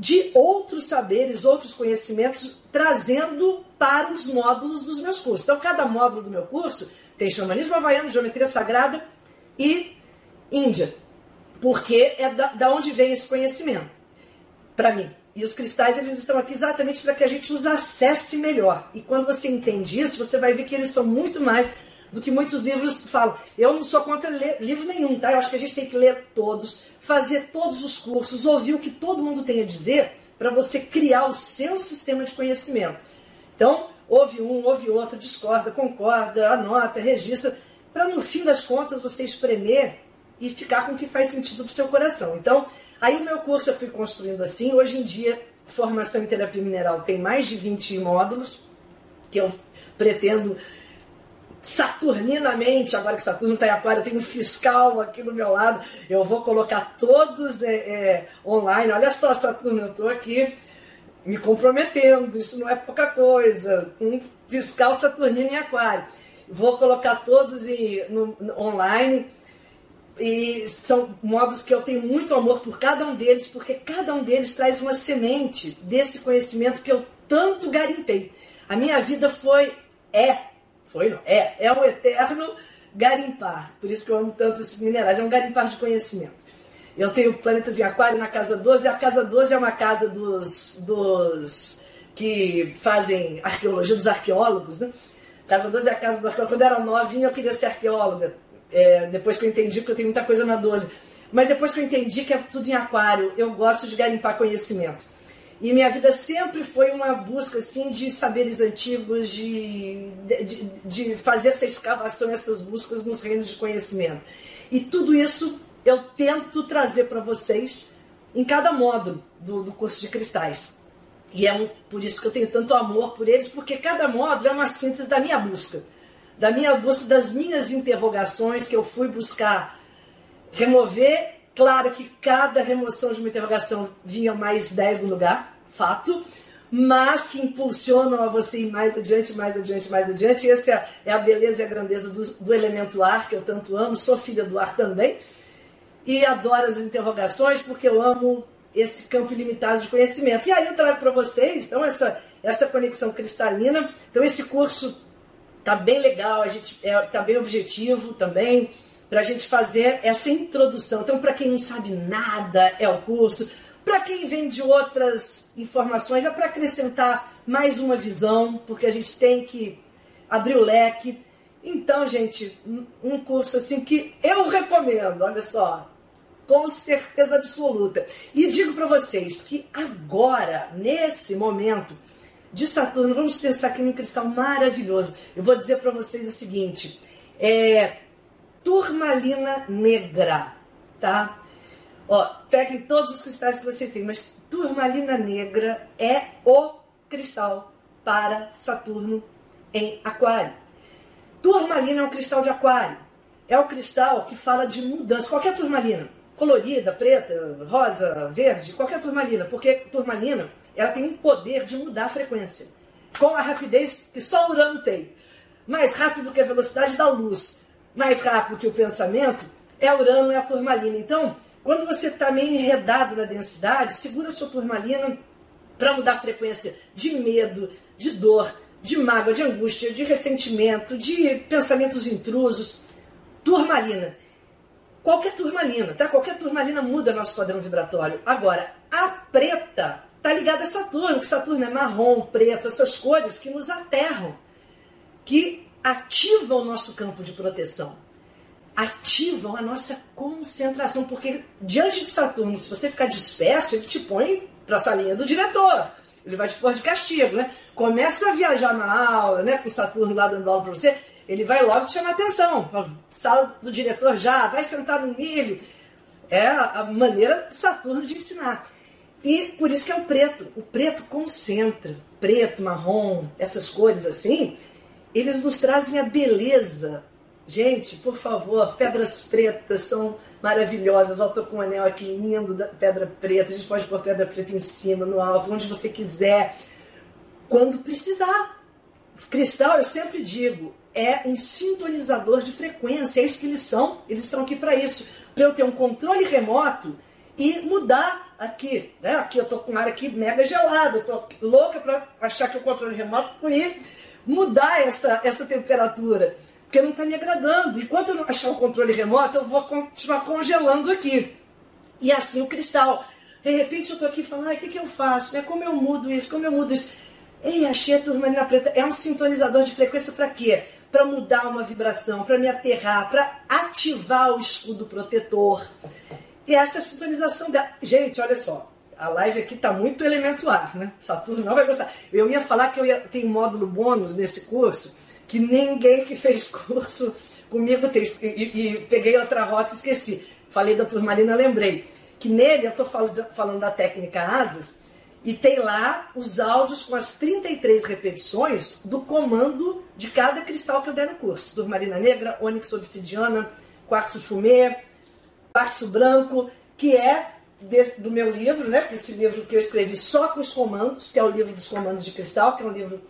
de outros saberes, outros conhecimentos, trazendo para os módulos dos meus cursos. Então, cada módulo do meu curso tem xamanismo havaiano, geometria sagrada e Índia, porque é da, da onde vem esse conhecimento, para mim. E os cristais, eles estão aqui exatamente para que a gente os acesse melhor. E quando você entende isso, você vai ver que eles são muito mais do que muitos livros falam. Eu não sou contra ler livro nenhum, tá? Eu acho que a gente tem que ler todos, fazer todos os cursos, ouvir o que todo mundo tem a dizer para você criar o seu sistema de conhecimento. Então, ouve um, ouve outro, discorda, concorda, anota, registra, para no fim das contas você espremer e ficar com o que faz sentido para o seu coração. Então, aí o meu curso eu fui construindo assim. Hoje em dia, formação em terapia mineral tem mais de 20 módulos que eu pretendo saturninamente, agora que Saturno está em aquário, eu tenho um fiscal aqui do meu lado, eu vou colocar todos é, é, online. Olha só, Saturno, eu estou aqui me comprometendo, isso não é pouca coisa. Um fiscal saturnino em aquário. Vou colocar todos em, no, online e são modos que eu tenho muito amor por cada um deles, porque cada um deles traz uma semente desse conhecimento que eu tanto garimpei. A minha vida foi, é foi, não. É, é um eterno garimpar. Por isso que eu amo tanto esses minerais. É um garimpar de conhecimento. Eu tenho planetas em aquário na casa 12. A casa 12 é uma casa dos, dos que fazem arqueologia, dos arqueólogos, né? Casa 12 é a casa do arqueólogo. Quando eu era novinha, eu queria ser arqueóloga. É, depois que eu entendi que eu tenho muita coisa na 12. Mas depois que eu entendi que é tudo em aquário, eu gosto de garimpar conhecimento. E minha vida sempre foi uma busca assim de saberes antigos, de, de, de fazer essa escavação, essas buscas nos reinos de conhecimento. E tudo isso eu tento trazer para vocês em cada módulo do, do curso de cristais. E é um, por isso que eu tenho tanto amor por eles, porque cada módulo é uma síntese da minha busca. Da minha busca, das minhas interrogações que eu fui buscar remover. Claro que cada remoção de uma interrogação vinha mais 10 no lugar, fato, mas que impulsionam a você ir mais adiante, mais adiante, mais adiante. Essa é, a beleza e a grandeza do, do elemento ar, que eu tanto amo. Sou filha do ar também. E adoro as interrogações, porque eu amo esse campo ilimitado de conhecimento. E aí eu trago para vocês, então, essa, essa conexão cristalina. Então, esse curso tá bem legal, a gente é, tá bem objetivo também, para a gente fazer essa introdução. Então, para quem não sabe nada, é o curso. Para quem vem de outras informações, é para acrescentar mais uma visão, porque a gente tem que abrir o leque. Então, gente, um curso assim que eu recomendo, olha só, com certeza absoluta. E digo para vocês que agora, nesse momento de Saturno, vamos pensar aqui num cristal maravilhoso. Eu vou dizer para vocês o seguinte: é turmalina negra, tá? Ó, peguem todos os cristais que vocês têm, mas turmalina negra é o cristal para Saturno em Aquário. Turmalina é um cristal de Aquário. É o cristal que fala de mudança. Qualquer turmalina, colorida, preta, rosa, verde, qualquer turmalina, porque turmalina ela tem um poder de mudar a frequência com a rapidez que só o Urano tem. Mais rápido que a velocidade da luz, mais rápido que o pensamento, é Urano, é a turmalina. Então, quando você está meio enredado na densidade, segura sua turmalina para mudar a frequência de medo, de dor, de mágoa, de angústia, de ressentimento, de pensamentos intrusos. Turmalina. Qualquer turmalina, tá? Qualquer turmalina muda nosso padrão vibratório. Agora, a preta tá ligada a Saturno, que Saturno é marrom, preto, essas cores que nos aterram, que ativam o nosso campo de proteção ativam a nossa concentração, porque diante de Saturno, se você ficar disperso, ele te põe para a salinha do diretor. Ele vai te pôr de castigo, né? Começa a viajar na aula, né? Com Saturno lá dando aula para você, ele vai logo te chamar atenção. Sala do diretor já, vai sentar no milho. É a maneira Saturno de ensinar. E por isso que é o preto. O preto concentra. Preto, marrom, essas cores assim, eles nos trazem a beleza Gente, por favor, pedras pretas são maravilhosas. Eu tô com um anel aqui lindo da pedra preta. A gente pode pôr pedra preta em cima, no alto, onde você quiser, quando precisar. Cristal, eu sempre digo, é um sintonizador de frequência. É isso que eles são. Eles estão aqui para isso. Para eu ter um controle remoto e mudar aqui. Né? Aqui eu tô com ar aqui mega gelado. Eu tô louca para achar que o controle remoto e mudar essa, essa temperatura porque não está me agradando. Enquanto eu não achar o controle remoto, eu vou continuar congelando aqui. E assim o cristal. De repente eu estou aqui falando, o que, que eu faço? É como eu mudo isso? Como eu mudo isso? Ei, achei a turmalina preta. É um sintonizador de frequência para quê? Para mudar uma vibração, para me aterrar, para ativar o escudo protetor. E essa é a sintonização da. Gente, olha só. A live aqui está muito elemento ar, né? Saturno não vai gostar. Eu ia falar que eu ia, tem módulo bônus nesse curso que ninguém que fez curso comigo tem. E, e, peguei outra rota e esqueci. Falei da turmalina, lembrei. Que nele eu estou falando da técnica asas e tem lá os áudios com as 33 repetições do comando de cada cristal que eu der no curso. Turmalina negra, ônix obsidiana, quartzo fumê, quartzo branco, que é desse, do meu livro, né? Esse livro que eu escrevi só com os comandos, que é o livro dos comandos de cristal, que é um livro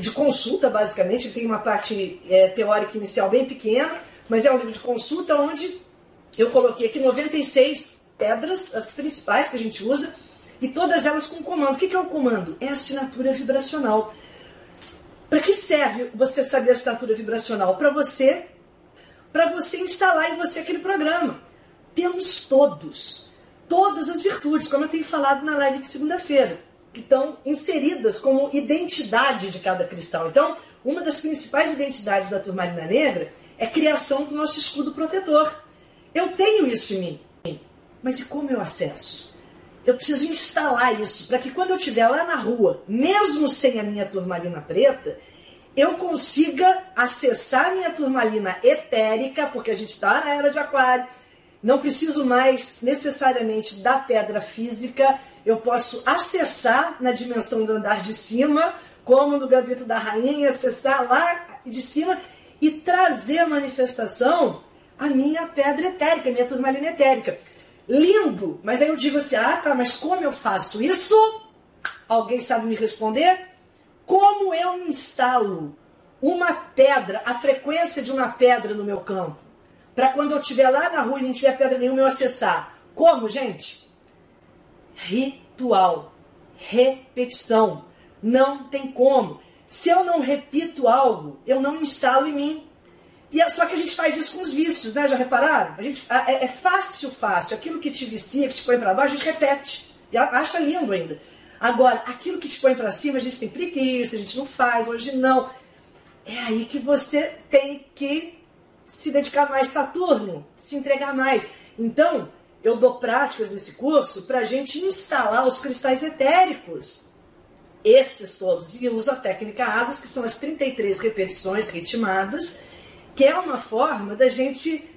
de consulta, basicamente. Tem uma parte é, teórica inicial bem pequena, mas é um livro de consulta onde eu coloquei aqui 96 pedras, as principais que a gente usa, e todas elas com comando. O que é o comando? É a assinatura vibracional. Para que serve você saber a assinatura vibracional? Para você, para você instalar em você aquele programa. Temos todos, todas as virtudes, como eu tenho falado na live de segunda-feira que estão inseridas como identidade de cada cristal. Então, uma das principais identidades da turmalina negra é criação do nosso escudo protetor. Eu tenho isso em mim, mas e como eu acesso? Eu preciso instalar isso para que quando eu estiver lá na rua, mesmo sem a minha turmalina preta, eu consiga acessar a minha turmalina etérica, porque a gente está na era de aquário, não preciso mais necessariamente da pedra física, eu posso acessar na dimensão do andar de cima, como no gabito da rainha, acessar lá de cima e trazer a manifestação a minha pedra etérica, a minha turmalina etérica. Lindo! Mas aí eu digo assim: ah, tá, mas como eu faço isso? Alguém sabe me responder? Como eu instalo uma pedra, a frequência de uma pedra no meu campo, para quando eu estiver lá na rua e não tiver pedra nenhuma eu acessar? Como, gente? Ritual, repetição. Não tem como. Se eu não repito algo, eu não instalo em mim. E é, só que a gente faz isso com os vícios, né? Já repararam? A gente, é, é fácil, fácil. Aquilo que te vicia, que te põe para baixo, a gente repete. E acha lindo ainda. Agora, aquilo que te põe para cima, a gente tem preguiça, a gente não faz, hoje não. É aí que você tem que se dedicar mais Saturno, se entregar mais. Então, eu dou práticas nesse curso para a gente instalar os cristais etéricos esses todos, e uso a técnica asas, que são as 33 repetições ritmadas, que é uma forma da gente,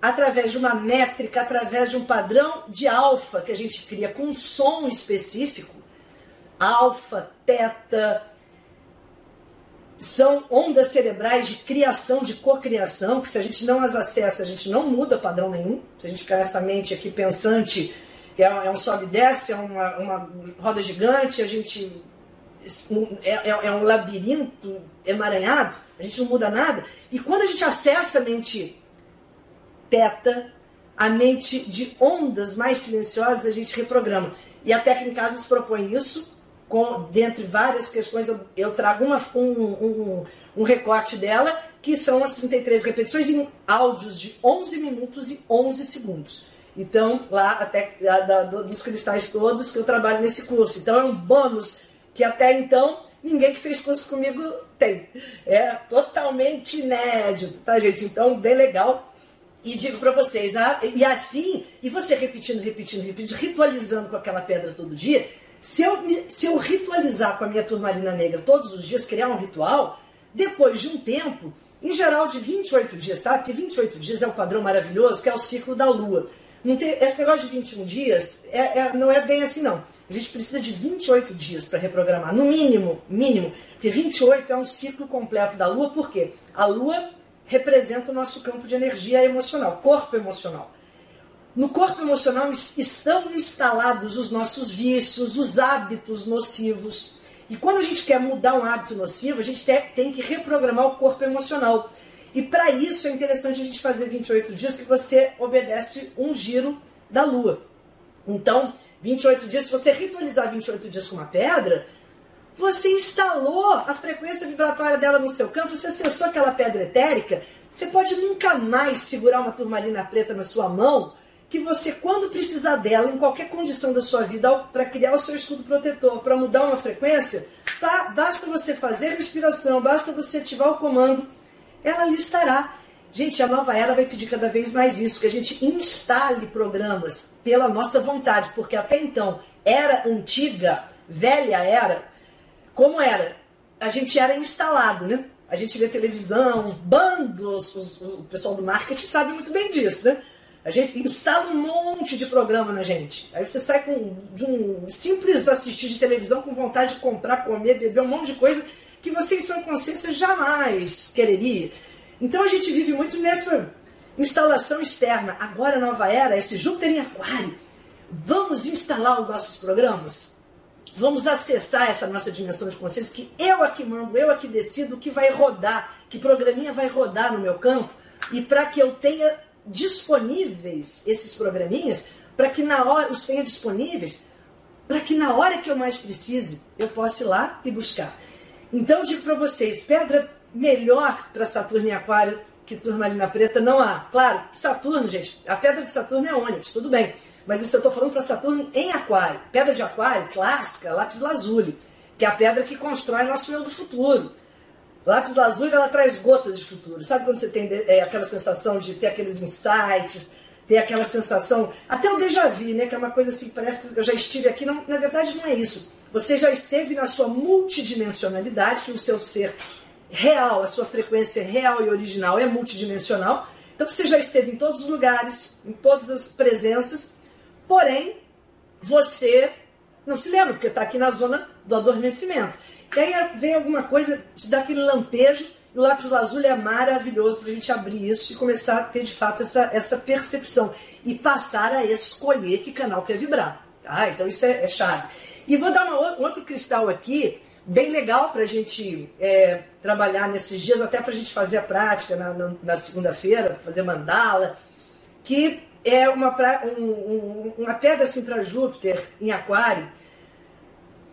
através de uma métrica, através de um padrão de alfa que a gente cria com um som específico, alfa, teta, são ondas cerebrais de criação, de cocriação, que se a gente não as acessa, a gente não muda padrão nenhum. Se a gente ficar nessa mente aqui pensante, é, é um sobe e desce, é uma, uma roda gigante, a gente é, é, é um labirinto emaranhado, a gente não muda nada. E quando a gente acessa a mente teta, a mente de ondas mais silenciosas, a gente reprograma. E a técnica Asas propõe isso, com, dentre várias questões, eu, eu trago uma, um, um, um, recorte dela, que são as 33 repetições em áudios de 11 minutos e 11 segundos. Então, lá, até da, dos cristais todos que eu trabalho nesse curso. Então, é um bônus que até então ninguém que fez curso comigo tem. É totalmente inédito, tá, gente? Então, bem legal. E digo para vocês, ah, e assim, e você repetindo, repetindo, repetindo, ritualizando com aquela pedra todo dia, se eu, se eu ritualizar com a minha turmalina negra todos os dias, criar um ritual, depois de um tempo, em geral de 28 dias, tá? Porque 28 dias é um padrão maravilhoso, que é o ciclo da lua. Não tem, esse negócio de 21 dias é, é, não é bem assim, não. A gente precisa de 28 dias para reprogramar, no mínimo, mínimo, porque 28 é um ciclo completo da Lua, por quê? A Lua representa o nosso campo de energia emocional, corpo emocional. No corpo emocional estão instalados os nossos vícios, os hábitos nocivos. E quando a gente quer mudar um hábito nocivo, a gente tem que reprogramar o corpo emocional. E para isso é interessante a gente fazer 28 dias que você obedece um giro da Lua. Então, 28 dias, se você ritualizar 28 dias com uma pedra, você instalou a frequência vibratória dela no seu campo, você acessou aquela pedra etérica, você pode nunca mais segurar uma turmalina preta na sua mão, que você, quando precisar dela, em qualquer condição da sua vida, para criar o seu escudo protetor, para mudar uma frequência, tá? basta você fazer respiração, basta você ativar o comando, ela ali estará. Gente, a nova era vai pedir cada vez mais isso, que a gente instale programas pela nossa vontade, porque até então, era antiga, velha era, como era? A gente era instalado, né? A gente vê televisão, os bandos, os, os, o pessoal do marketing sabe muito bem disso, né? A gente instala um monte de programa na gente. Aí você sai com, de um simples assistir de televisão com vontade de comprar, comer, beber um monte de coisa que você em sua consciência jamais quereria. Então a gente vive muito nessa instalação externa. Agora, nova era, esse Júpiter em Aquário. Vamos instalar os nossos programas? Vamos acessar essa nossa dimensão de consciência que eu aqui mando, eu aqui decido o que vai rodar, que programinha vai rodar no meu campo e para que eu tenha disponíveis esses programinhas, para que na hora os tenha disponíveis, para que na hora que eu mais precise eu possa ir lá e buscar. Então digo para vocês, pedra melhor para Saturno em Aquário que turmalina preta não há. Claro, Saturno, gente, a pedra de Saturno é ônix, tudo bem. Mas isso eu estou falando para Saturno em Aquário. Pedra de Aquário, clássica, lápis lazuli, que é a pedra que constrói nosso eu do futuro. Lápis lazuli, ela traz gotas de futuro. Sabe quando você tem é, aquela sensação de ter aqueles insights, ter aquela sensação, até o déjà vu, né? Que é uma coisa assim, parece que eu já estive aqui. Não, na verdade, não é isso. Você já esteve na sua multidimensionalidade, que o seu ser real, a sua frequência real e original é multidimensional. Então você já esteve em todos os lugares, em todas as presenças, porém você não se lembra, porque está aqui na zona do adormecimento. E aí vem alguma coisa, te dá aquele lampejo, e o lápis azul é maravilhoso para a gente abrir isso e começar a ter de fato essa, essa percepção e passar a escolher que canal quer vibrar. Tá? Então isso é, é chave. E vou dar uma, um outro cristal aqui, bem legal para a gente é, trabalhar nesses dias, até para a gente fazer a prática na, na, na segunda-feira, fazer mandala, que é uma, um, um, uma pedra assim para Júpiter em Aquário,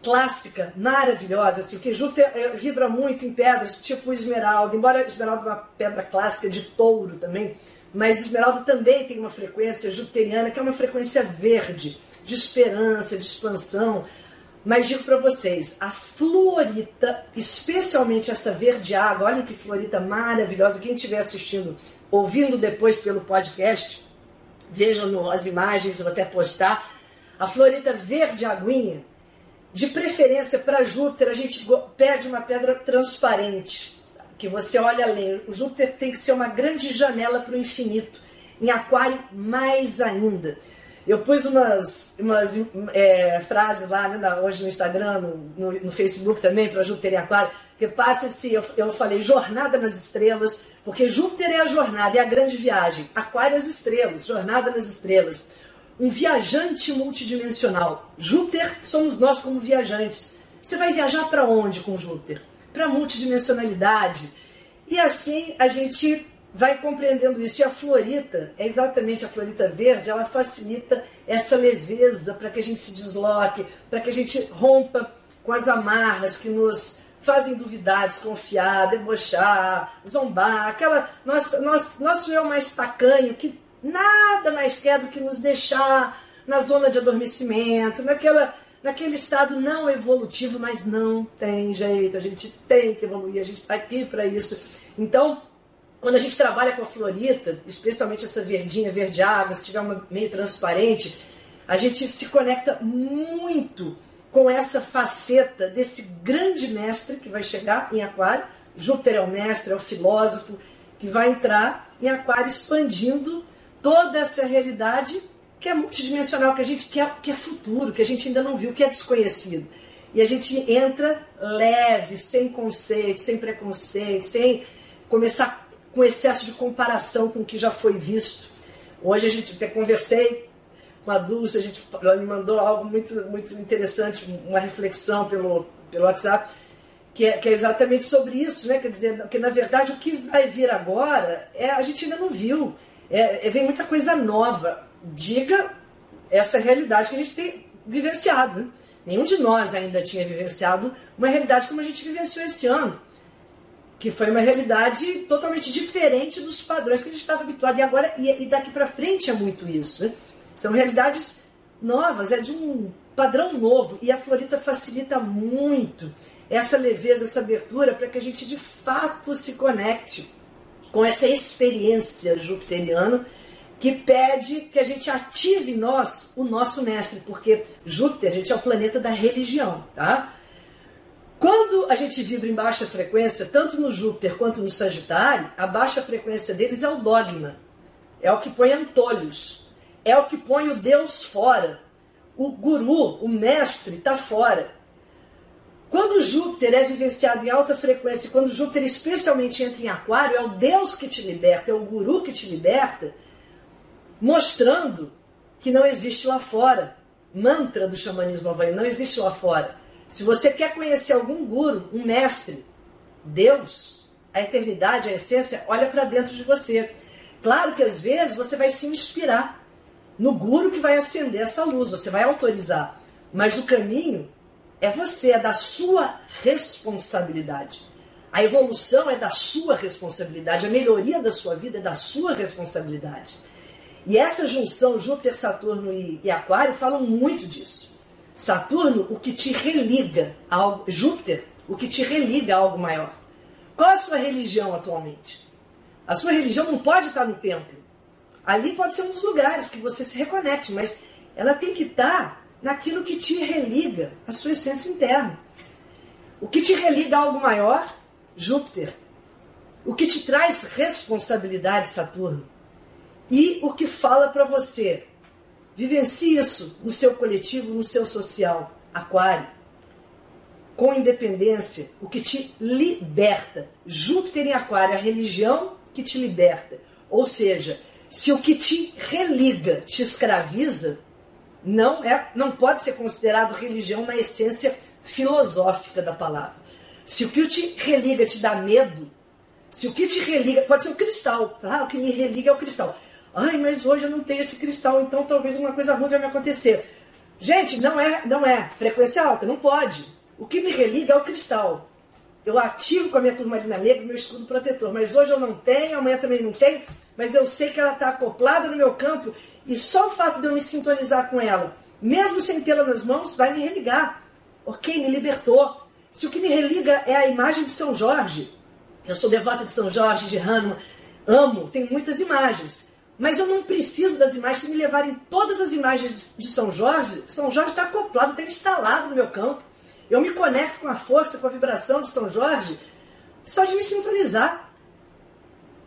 clássica, maravilhosa, assim, que Júpiter é, vibra muito em pedras tipo esmeralda, embora esmeralda é uma pedra clássica de touro também, mas esmeralda também tem uma frequência jupiteriana que é uma frequência verde, de esperança, de expansão, mas digo para vocês, a fluorita, especialmente essa verde água, olha que fluorita maravilhosa. Quem estiver assistindo, ouvindo depois pelo podcast, vejam as imagens, vou até postar. A fluorita verde aguinha, de preferência para Júpiter, a gente pede uma pedra transparente, que você olha além. O Júpiter tem que ser uma grande janela para o infinito. Em Aquário, mais ainda. Eu pus umas, umas é, frases lá né, hoje no Instagram, no, no, no Facebook também, para Júpiter e Aquário, que passa-se, eu, eu falei, jornada nas estrelas, porque Júpiter é a jornada, é a grande viagem. Aquário as estrelas, jornada nas estrelas. Um viajante multidimensional. Júpiter somos nós como viajantes. Você vai viajar para onde com Júpiter? Para multidimensionalidade. E assim a gente vai compreendendo isso. E a florita, é exatamente a florita verde, ela facilita essa leveza para que a gente se desloque, para que a gente rompa com as amarras que nos fazem duvidar, desconfiar, debochar, zombar, aquela nossa, nosso, nosso eu mais tacanho que nada mais quer do que nos deixar na zona de adormecimento, naquela, naquele estado não evolutivo, mas não tem jeito, a gente tem que evoluir, a gente está aqui para isso. Então, quando a gente trabalha com a florita, especialmente essa verdinha, verde água, se tiver uma meio transparente, a gente se conecta muito com essa faceta desse grande mestre que vai chegar em Aquário. Júpiter é o mestre, é o filósofo, que vai entrar em Aquário expandindo toda essa realidade que é multidimensional, que a gente quer, que é futuro, que a gente ainda não viu, que é desconhecido. E a gente entra leve, sem conceito, sem preconceito, sem começar com excesso de comparação com o que já foi visto. Hoje a gente até conversei com a Dulce, a gente, ela me mandou algo muito, muito interessante, uma reflexão pelo, pelo WhatsApp, que é, que é exatamente sobre isso, né? Quer dizer, que na verdade o que vai vir agora é a gente ainda não viu. É, é, vem muita coisa nova. Diga essa realidade que a gente tem vivenciado. Né? Nenhum de nós ainda tinha vivenciado uma realidade como a gente vivenciou esse ano que foi uma realidade totalmente diferente dos padrões que a gente estava habituado. E agora, e, e daqui para frente é muito isso. Né? São realidades novas, é de um padrão novo. E a Florita facilita muito essa leveza, essa abertura, para que a gente de fato se conecte com essa experiência jupiteriana que pede que a gente ative nós o nosso mestre, porque Júpiter, gente é o planeta da religião, tá? Quando a gente vibra em baixa frequência, tanto no Júpiter quanto no Sagitário, a baixa frequência deles é o dogma. É o que põe antolhos. É o que põe o Deus fora. O guru, o mestre, está fora. Quando Júpiter é vivenciado em alta frequência, quando Júpiter especialmente entra em Aquário, é o Deus que te liberta, é o guru que te liberta, mostrando que não existe lá fora. Mantra do xamanismo havaiano, não existe lá fora se você quer conhecer algum guru, um mestre, Deus, a eternidade, a essência, olha para dentro de você. Claro que às vezes você vai se inspirar no guru que vai acender essa luz, você vai autorizar. Mas o caminho é você, é da sua responsabilidade. A evolução é da sua responsabilidade, a melhoria da sua vida é da sua responsabilidade. E essa junção Júpiter, Saturno e, e Aquário falam muito disso. Saturno, o que te religa ao Júpiter, o que te religa a algo maior. Qual a sua religião atualmente? A sua religião não pode estar no templo. Ali pode ser um dos lugares que você se reconecte, mas ela tem que estar naquilo que te religa a sua essência interna. O que te religa a algo maior? Júpiter. O que te traz responsabilidade, Saturno. e o que fala para você. Vivencie isso no seu coletivo, no seu social. Aquário. Com independência, o que te liberta. Júpiter em Aquário, a religião que te liberta. Ou seja, se o que te religa te escraviza, não é, não pode ser considerado religião na essência filosófica da palavra. Se o que te religa te dá medo, se o que te religa, pode ser o cristal, ah, o que me religa é o cristal. Ai, mas hoje eu não tenho esse cristal, então talvez uma coisa ruim vai me acontecer. Gente, não é, não é frequência alta, não pode. O que me religa é o cristal. Eu ativo com a minha turmalina negra meu escudo protetor, mas hoje eu não tenho, amanhã também não tenho, mas eu sei que ela está acoplada no meu campo e só o fato de eu me sintonizar com ela, mesmo sem tê-la nas mãos, vai me religar. Ok, me libertou. Se o que me religa é a imagem de São Jorge, eu sou devota de São Jorge, de Hahnemann, amo, tem muitas imagens. Mas eu não preciso das imagens. Se me levarem todas as imagens de São Jorge, São Jorge está acoplado, está instalado no meu campo. Eu me conecto com a força, com a vibração de São Jorge, só de me sintonizar.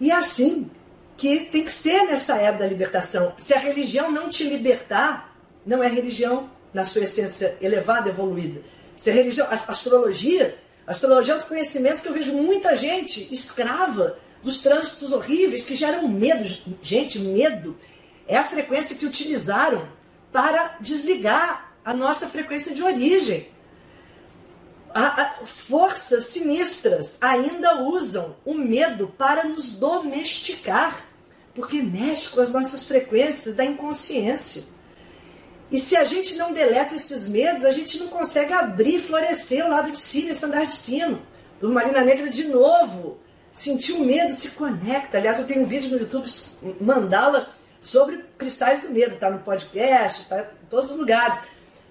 E é assim que tem que ser nessa era da libertação. Se a religião não te libertar, não é religião na sua essência elevada, evoluída. Se a religião, a astrologia, a astrologia é um conhecimento que eu vejo muita gente escrava dos trânsitos horríveis que geram medo. Gente, medo é a frequência que utilizaram para desligar a nossa frequência de origem. A, a, forças sinistras ainda usam o medo para nos domesticar, porque mexe com as nossas frequências da inconsciência. E se a gente não deleta esses medos, a gente não consegue abrir florescer o lado de cima, esse andar de cima. Do Marina Negra de novo sentiu medo, se conecta. Aliás, eu tenho um vídeo no YouTube, mandala, sobre cristais do medo. Tá no podcast, tá em todos os lugares.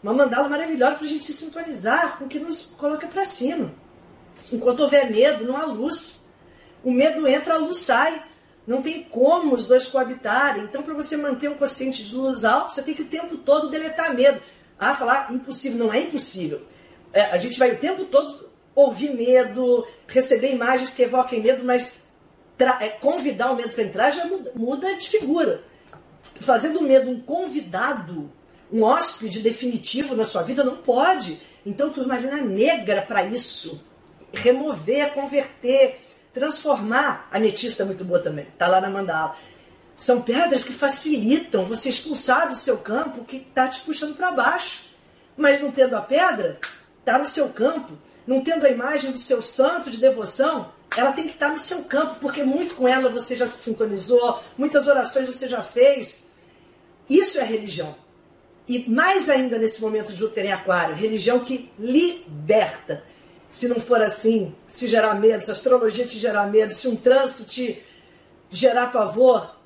Uma mandala maravilhosa para a gente se sintonizar com o que nos coloca para cima. Enquanto houver medo, não há luz. O medo entra, a luz sai. Não tem como os dois coabitarem. Então, para você manter um consciente de luz alto, você tem que o tempo todo deletar medo. Ah, falar impossível. Não é impossível. É, a gente vai o tempo todo ouvir medo, receber imagens que evoquem medo, mas é, convidar o medo para entrar já muda, muda de figura. Fazendo o medo um convidado, um hóspede definitivo na sua vida, não pode. Então, turmalina negra para isso. Remover, converter, transformar. A ametista é muito boa também, está lá na mandala. São pedras que facilitam você expulsar do seu campo o que está te puxando para baixo. Mas não tendo a pedra, está no seu campo não tendo a imagem do seu santo de devoção, ela tem que estar no seu campo, porque muito com ela você já se sintonizou, muitas orações você já fez. Isso é religião. E mais ainda nesse momento de Júpiter em Aquário, religião que liberta. Se não for assim, se gerar medo, se a astrologia te gerar medo, se um trânsito te gerar pavor,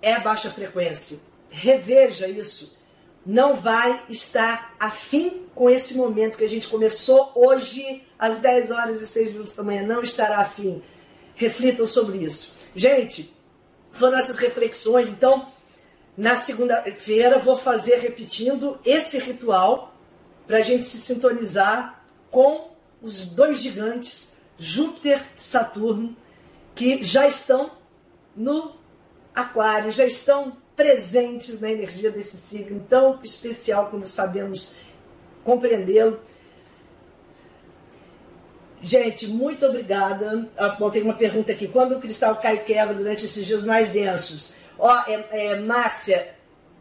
é baixa frequência. Reveja isso não vai estar afim com esse momento que a gente começou hoje, às 10 horas e 6 minutos da manhã, não estará afim. Reflitam sobre isso. Gente, foram essas reflexões. Então, na segunda-feira, vou fazer repetindo esse ritual para a gente se sintonizar com os dois gigantes, Júpiter e Saturno, que já estão no Aquário, já estão presentes na energia desse signo tão especial quando sabemos compreendê-lo. Gente, muito obrigada. Ah, bom, tem uma pergunta aqui. Quando o cristal cai e quebra durante esses dias mais densos? Ó, é, é, Márcia,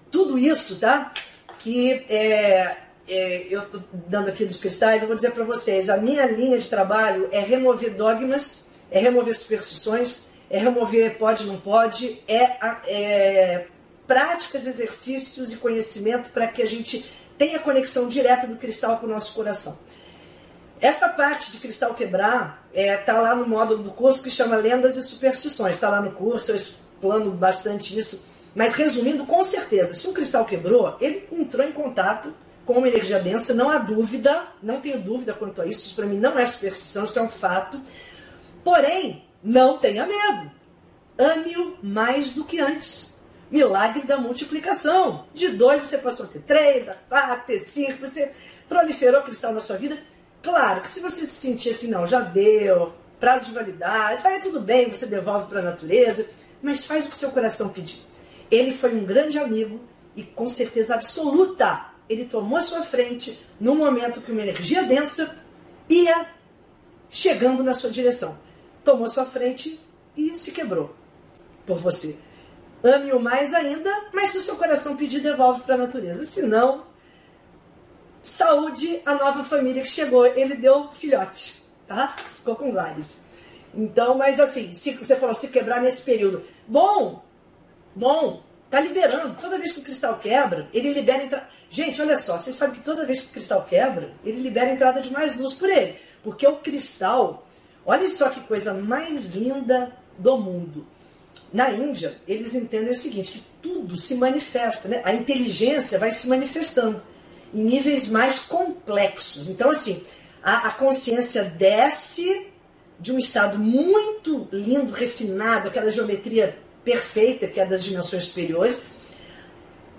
tudo isso, tá? Que é, é, eu tô dando aqui dos cristais, eu vou dizer para vocês, a minha linha de trabalho é remover dogmas, é remover superstições, é remover pode, não pode, é, é práticas, exercícios e conhecimento para que a gente tenha conexão direta do cristal com o nosso coração. Essa parte de cristal quebrar está é, tá lá no módulo do curso que chama Lendas e Superstições. Está lá no curso, eu explano bastante isso. Mas resumindo, com certeza, se um cristal quebrou, ele entrou em contato com energia densa, não há dúvida, não tenho dúvida quanto a isso, isso para mim não é superstição, isso é um fato. Porém, não tenha medo. Ame-o mais do que antes milagre da multiplicação. De dois você passou a ter três, a quatro, ter cinco, você proliferou cristal na sua vida. Claro que se você se sentir assim, não, já deu, prazo de validade, vai tudo bem, você devolve para a natureza, mas faz o que seu coração pedir. ele foi um grande amigo e com certeza absoluta ele tomou sua frente num momento que uma energia densa ia chegando na sua direção. Tomou sua frente e se quebrou por você. Ame-o mais ainda, mas se o seu coração pedir, devolve para a natureza. Se não, saúde a nova família que chegou. Ele deu filhote, tá? Ficou com vários. Então, mas assim, se, você falou se quebrar nesse período. Bom, bom, tá liberando. Toda vez que o cristal quebra, ele libera entrada. Gente, olha só, vocês sabem que toda vez que o cristal quebra, ele libera entrada de mais luz por ele. Porque o cristal, olha só que coisa mais linda do mundo. Na Índia, eles entendem o seguinte, que tudo se manifesta, né? A inteligência vai se manifestando em níveis mais complexos. Então, assim, a, a consciência desce de um estado muito lindo, refinado, aquela geometria perfeita que é das dimensões superiores,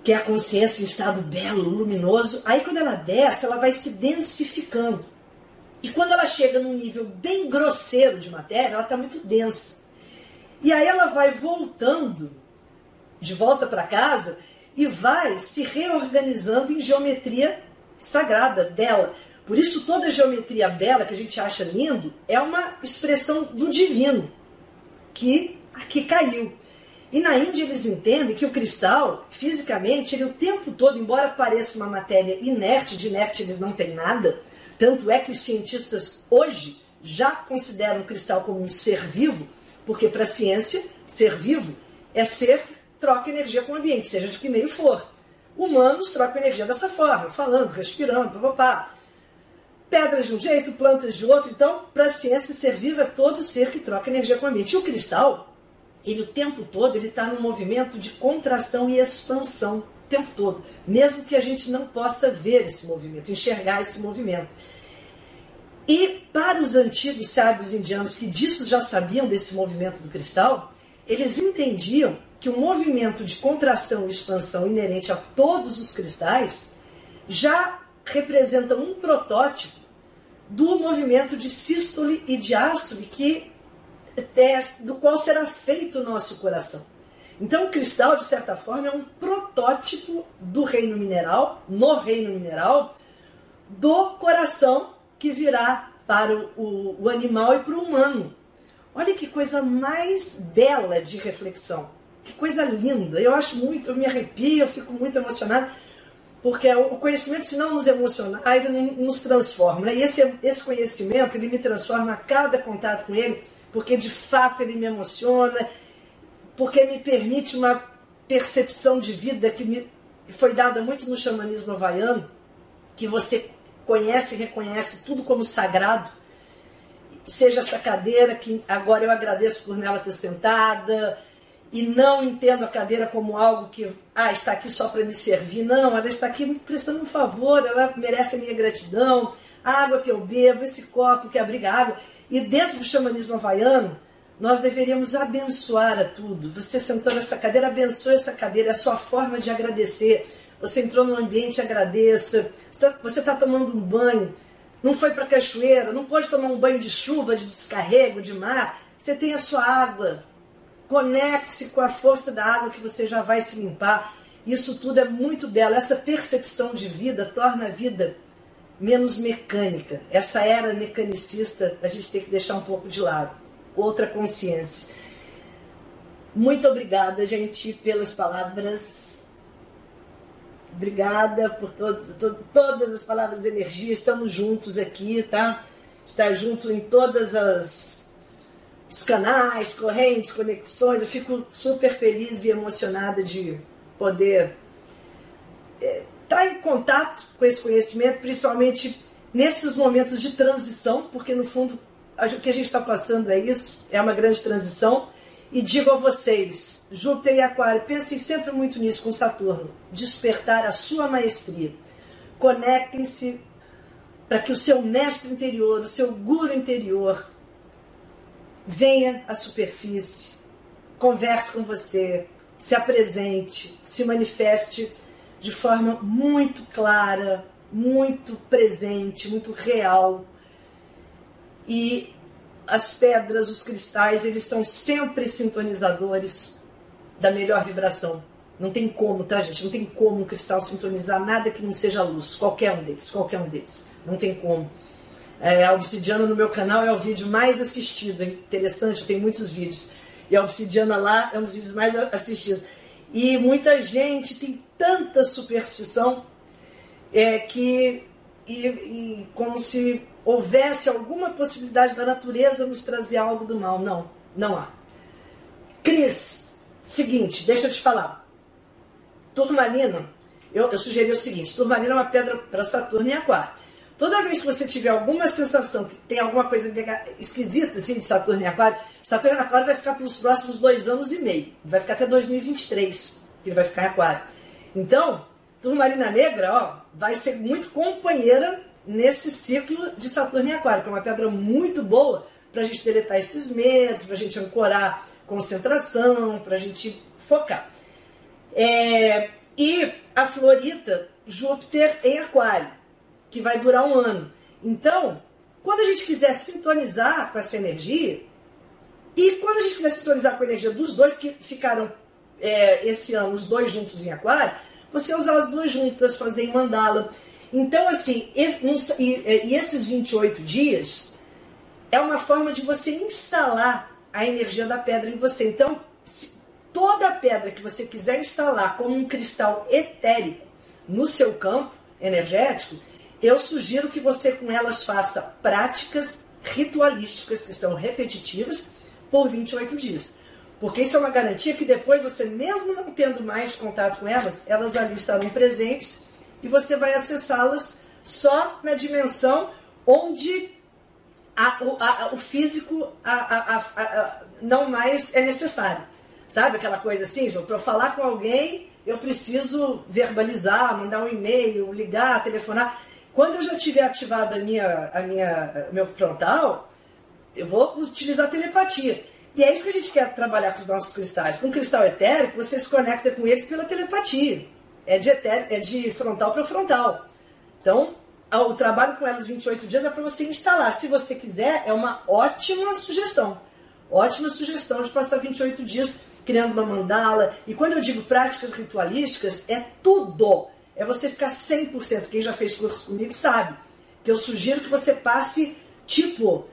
que é a consciência em estado belo, luminoso. Aí, quando ela desce, ela vai se densificando. E quando ela chega num nível bem grosseiro de matéria, ela está muito densa. E aí ela vai voltando de volta para casa e vai se reorganizando em geometria sagrada dela. Por isso toda geometria bela que a gente acha lindo é uma expressão do divino que aqui caiu. E na Índia eles entendem que o cristal, fisicamente, ele o tempo todo, embora pareça uma matéria inerte, de inerte eles não têm nada, tanto é que os cientistas hoje já consideram o cristal como um ser vivo, porque para a ciência, ser vivo é ser que troca energia com o ambiente, seja de que meio for. Humanos trocam energia dessa forma, falando, respirando, papapá. Pedras de um jeito, plantas de outro. Então, para a ciência, ser vivo é todo ser que troca energia com o ambiente. E o cristal, ele o tempo todo, ele está num movimento de contração e expansão o tempo todo, mesmo que a gente não possa ver esse movimento, enxergar esse movimento. E para os antigos sábios indianos que disso já sabiam desse movimento do cristal, eles entendiam que o movimento de contração e expansão inerente a todos os cristais já representa um protótipo do movimento de sístole e diástole que é, do qual será feito o nosso coração. Então, o cristal, de certa forma, é um protótipo do reino mineral, no reino mineral, do coração que virá para o, o animal e para o humano. Olha que coisa mais bela de reflexão. Que coisa linda. Eu acho muito, eu me arrepio, eu fico muito emocionada, porque o conhecimento, se não nos emocionar, ele nos transforma. Né? E esse, esse conhecimento, ele me transforma a cada contato com ele, porque de fato ele me emociona, porque me permite uma percepção de vida que me foi dada muito no xamanismo havaiano, que você conhece e reconhece tudo como sagrado, seja essa cadeira que agora eu agradeço por nela ter sentada e não entendo a cadeira como algo que ah, está aqui só para me servir. Não, ela está aqui me prestando um favor, ela merece a minha gratidão, a água que eu bebo, esse copo que abriga água. E dentro do xamanismo havaiano, nós deveríamos abençoar a tudo. Você sentou nessa cadeira, abençoe essa cadeira, é a sua forma de agradecer você entrou no ambiente, agradeça. Você está tá tomando um banho, não foi para a cachoeira, não pode tomar um banho de chuva, de descarrego, de mar. Você tem a sua água. Conecte-se com a força da água que você já vai se limpar. Isso tudo é muito belo. Essa percepção de vida torna a vida menos mecânica. Essa era mecanicista a gente tem que deixar um pouco de lado. Outra consciência. Muito obrigada, gente, pelas palavras Obrigada por todo, todo, todas as palavras de energia. Estamos juntos aqui, tá? Estar junto em todas as os canais, correntes, conexões. Eu fico super feliz e emocionada de poder é, tá em contato com esse conhecimento, principalmente nesses momentos de transição, porque no fundo o que a gente está passando é isso, é uma grande transição. E digo a vocês, Júpiter e Aquário, pensem sempre muito nisso com Saturno. Despertar a sua maestria. Conectem-se para que o seu mestre interior, o seu guru interior, venha à superfície, converse com você, se apresente, se manifeste de forma muito clara, muito presente, muito real. E as pedras, os cristais, eles são sempre sintonizadores da melhor vibração Não tem como, tá, gente? Não tem como um cristal sintonizar nada que não seja luz. Qualquer um deles, qualquer um deles. Não tem como. É, a obsidiana no meu canal é o vídeo mais assistido. É interessante, tenho muitos vídeos. E a obsidiana lá é um dos vídeos mais assistidos. E muita gente tem tanta superstição é, que. E, e como se houvesse alguma possibilidade da natureza nos trazer algo do mal. Não, não há. Cris, seguinte, deixa eu te falar. Turmalina, eu, eu sugeri o seguinte: turmalina é uma pedra para Saturno e Aquário. Toda vez que você tiver alguma sensação que tem alguma coisa esquisita assim, de Saturno e Aquário, Saturno e Aquário vai ficar pelos próximos dois anos e meio. Vai ficar até 2023, que ele vai ficar em Aquário. Então, turmalina negra, ó, vai ser muito companheira nesse ciclo de Saturno e Aquário, que é uma pedra muito boa para a gente deletar esses medos, para a gente ancorar concentração, para a gente focar. É, e a Florita, Júpiter em Aquário, que vai durar um ano. Então, quando a gente quiser sintonizar com essa energia, e quando a gente quiser sintonizar com a energia dos dois que ficaram é, esse ano, os dois juntos em Aquário, você usar as duas juntas, fazer em mandala. Então, assim, esse, e, e esses 28 dias é uma forma de você instalar a energia da pedra em você. Então, toda pedra que você quiser instalar como um cristal etérico no seu campo energético, eu sugiro que você com elas faça práticas ritualísticas que são repetitivas por 28 dias. Porque isso é uma garantia que depois você, mesmo não tendo mais contato com elas, elas ali estarão presentes e você vai acessá-las só na dimensão onde a, o, a, o, físico não mais é necessário. Sabe aquela coisa assim, João? Para falar com alguém, eu preciso verbalizar, mandar um e-mail, ligar, telefonar. Quando eu já tiver ativado a minha, a minha, meu frontal, eu vou utilizar telepatia. E é isso que a gente quer trabalhar com os nossos cristais. Com um cristal etérico, você se conecta com eles pela telepatia é de, é de frontal para frontal. Então, o trabalho com elas 28 dias é para você instalar. Se você quiser, é uma ótima sugestão. Ótima sugestão de passar 28 dias criando uma mandala. E quando eu digo práticas ritualísticas, é tudo. É você ficar 100%. Quem já fez curso comigo sabe. Que eu sugiro que você passe, tipo,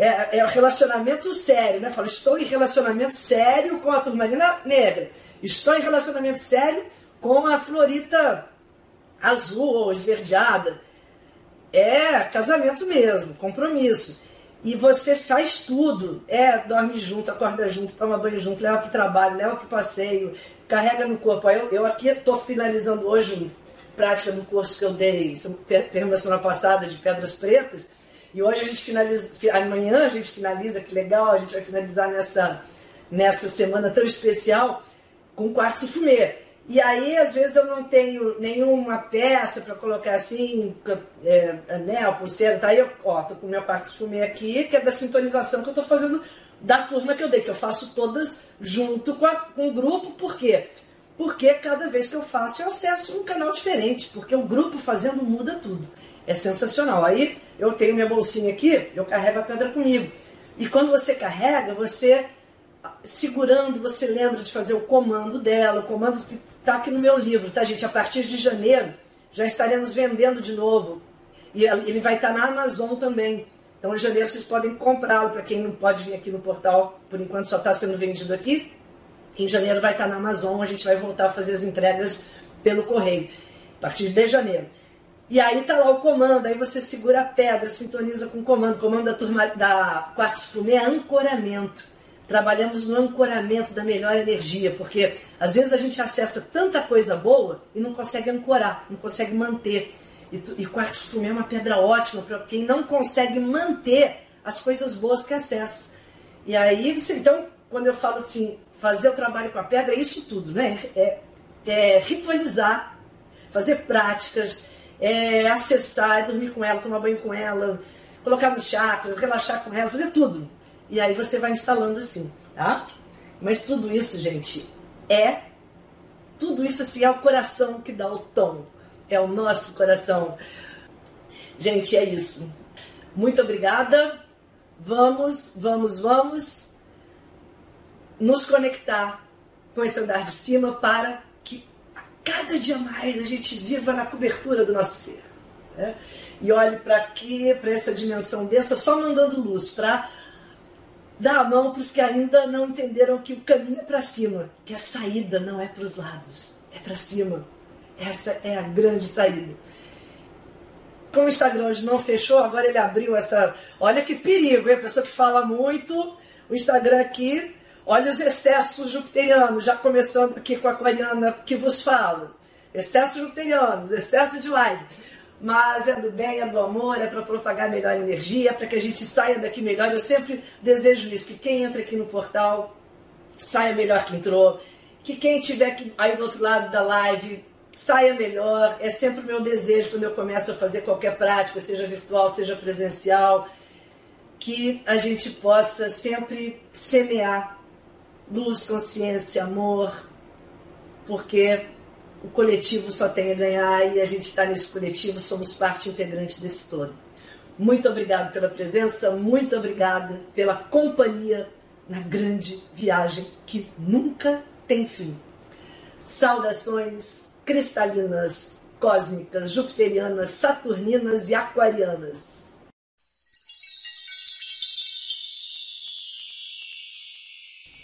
é, é relacionamento sério, né? Falo, estou em relacionamento sério com a turmalina negra. Estou em relacionamento sério com a florita azul ou esverdeada. É casamento mesmo, compromisso. E você faz tudo. É, dorme junto, acorda junto, toma banho junto, leva para o trabalho, leva para o passeio, carrega no corpo. Eu, eu aqui estou finalizando hoje prática do curso que eu dei, terminou semana passada de Pedras Pretas. E hoje a gente finaliza, amanhã a gente finaliza, que legal, a gente vai finalizar nessa, nessa semana tão especial com quartzo fumê. E aí, às vezes, eu não tenho nenhuma peça para colocar assim, é, anel, pulseira, tá? Aí eu, ó, tô com meu parte fumê aqui, que é da sintonização que eu tô fazendo da turma que eu dei, que eu faço todas junto com, a, com o grupo, por quê? Porque cada vez que eu faço, eu acesso um canal diferente, porque o grupo fazendo muda tudo. É sensacional. Aí eu tenho minha bolsinha aqui, eu carrego a pedra comigo. E quando você carrega, você segurando, você lembra de fazer o comando dela, o comando Está aqui no meu livro, tá, gente? A partir de janeiro já estaremos vendendo de novo. E ele vai estar tá na Amazon também. Então, em janeiro vocês podem comprá-lo. Para quem não pode vir aqui no portal, por enquanto só está sendo vendido aqui. Em janeiro vai estar tá na Amazon. A gente vai voltar a fazer as entregas pelo correio. A partir de janeiro. E aí tá lá o comando, aí você segura a pedra, sintoniza com o comando. O comando da turma da Quartzo Fumê é ancoramento trabalhamos no ancoramento da melhor energia, porque às vezes a gente acessa tanta coisa boa e não consegue ancorar, não consegue manter. E, e quartzo fumê é uma pedra ótima para quem não consegue manter as coisas boas que acessa. E aí, então, quando eu falo assim, fazer o trabalho com a pedra, é isso tudo, né? É, é ritualizar, fazer práticas, é acessar, dormir com ela, tomar banho com ela, colocar nos chakras, relaxar com ela, fazer tudo e aí você vai instalando assim, tá? Mas tudo isso, gente, é. Tudo isso assim é o coração que dá o tom. É o nosso coração. Gente, é isso. Muito obrigada. Vamos, vamos, vamos nos conectar com esse andar de cima para cada dia mais a gente viva na cobertura do nosso ser. Né? E olhe para aqui, para essa dimensão densa, só mandando luz, para dar a mão para os que ainda não entenderam que o caminho é para cima, que a saída não é para os lados, é para cima. Essa é a grande saída. Como o Instagram hoje não fechou, agora ele abriu essa. Olha que perigo, hein? A pessoa que fala muito, o Instagram aqui, olha os excessos jupiterianos, já começando aqui com a aquariana que vos fala. Excessos jupiterianos, excesso de live mas é do bem, é do amor, é para propagar melhor energia, para que a gente saia daqui melhor. Eu sempre desejo isso, que quem entra aqui no portal saia melhor que entrou, que quem estiver aí do outro lado da live saia melhor. É sempre o meu desejo quando eu começo a fazer qualquer prática, seja virtual, seja presencial, que a gente possa sempre semear luz, consciência, amor, porque o coletivo só tem a ganhar e a gente está nesse coletivo, somos parte integrante desse todo. Muito obrigado pela presença, muito obrigada pela companhia na grande viagem que nunca tem fim. Saudações cristalinas, cósmicas, jupiterianas, saturninas e aquarianas.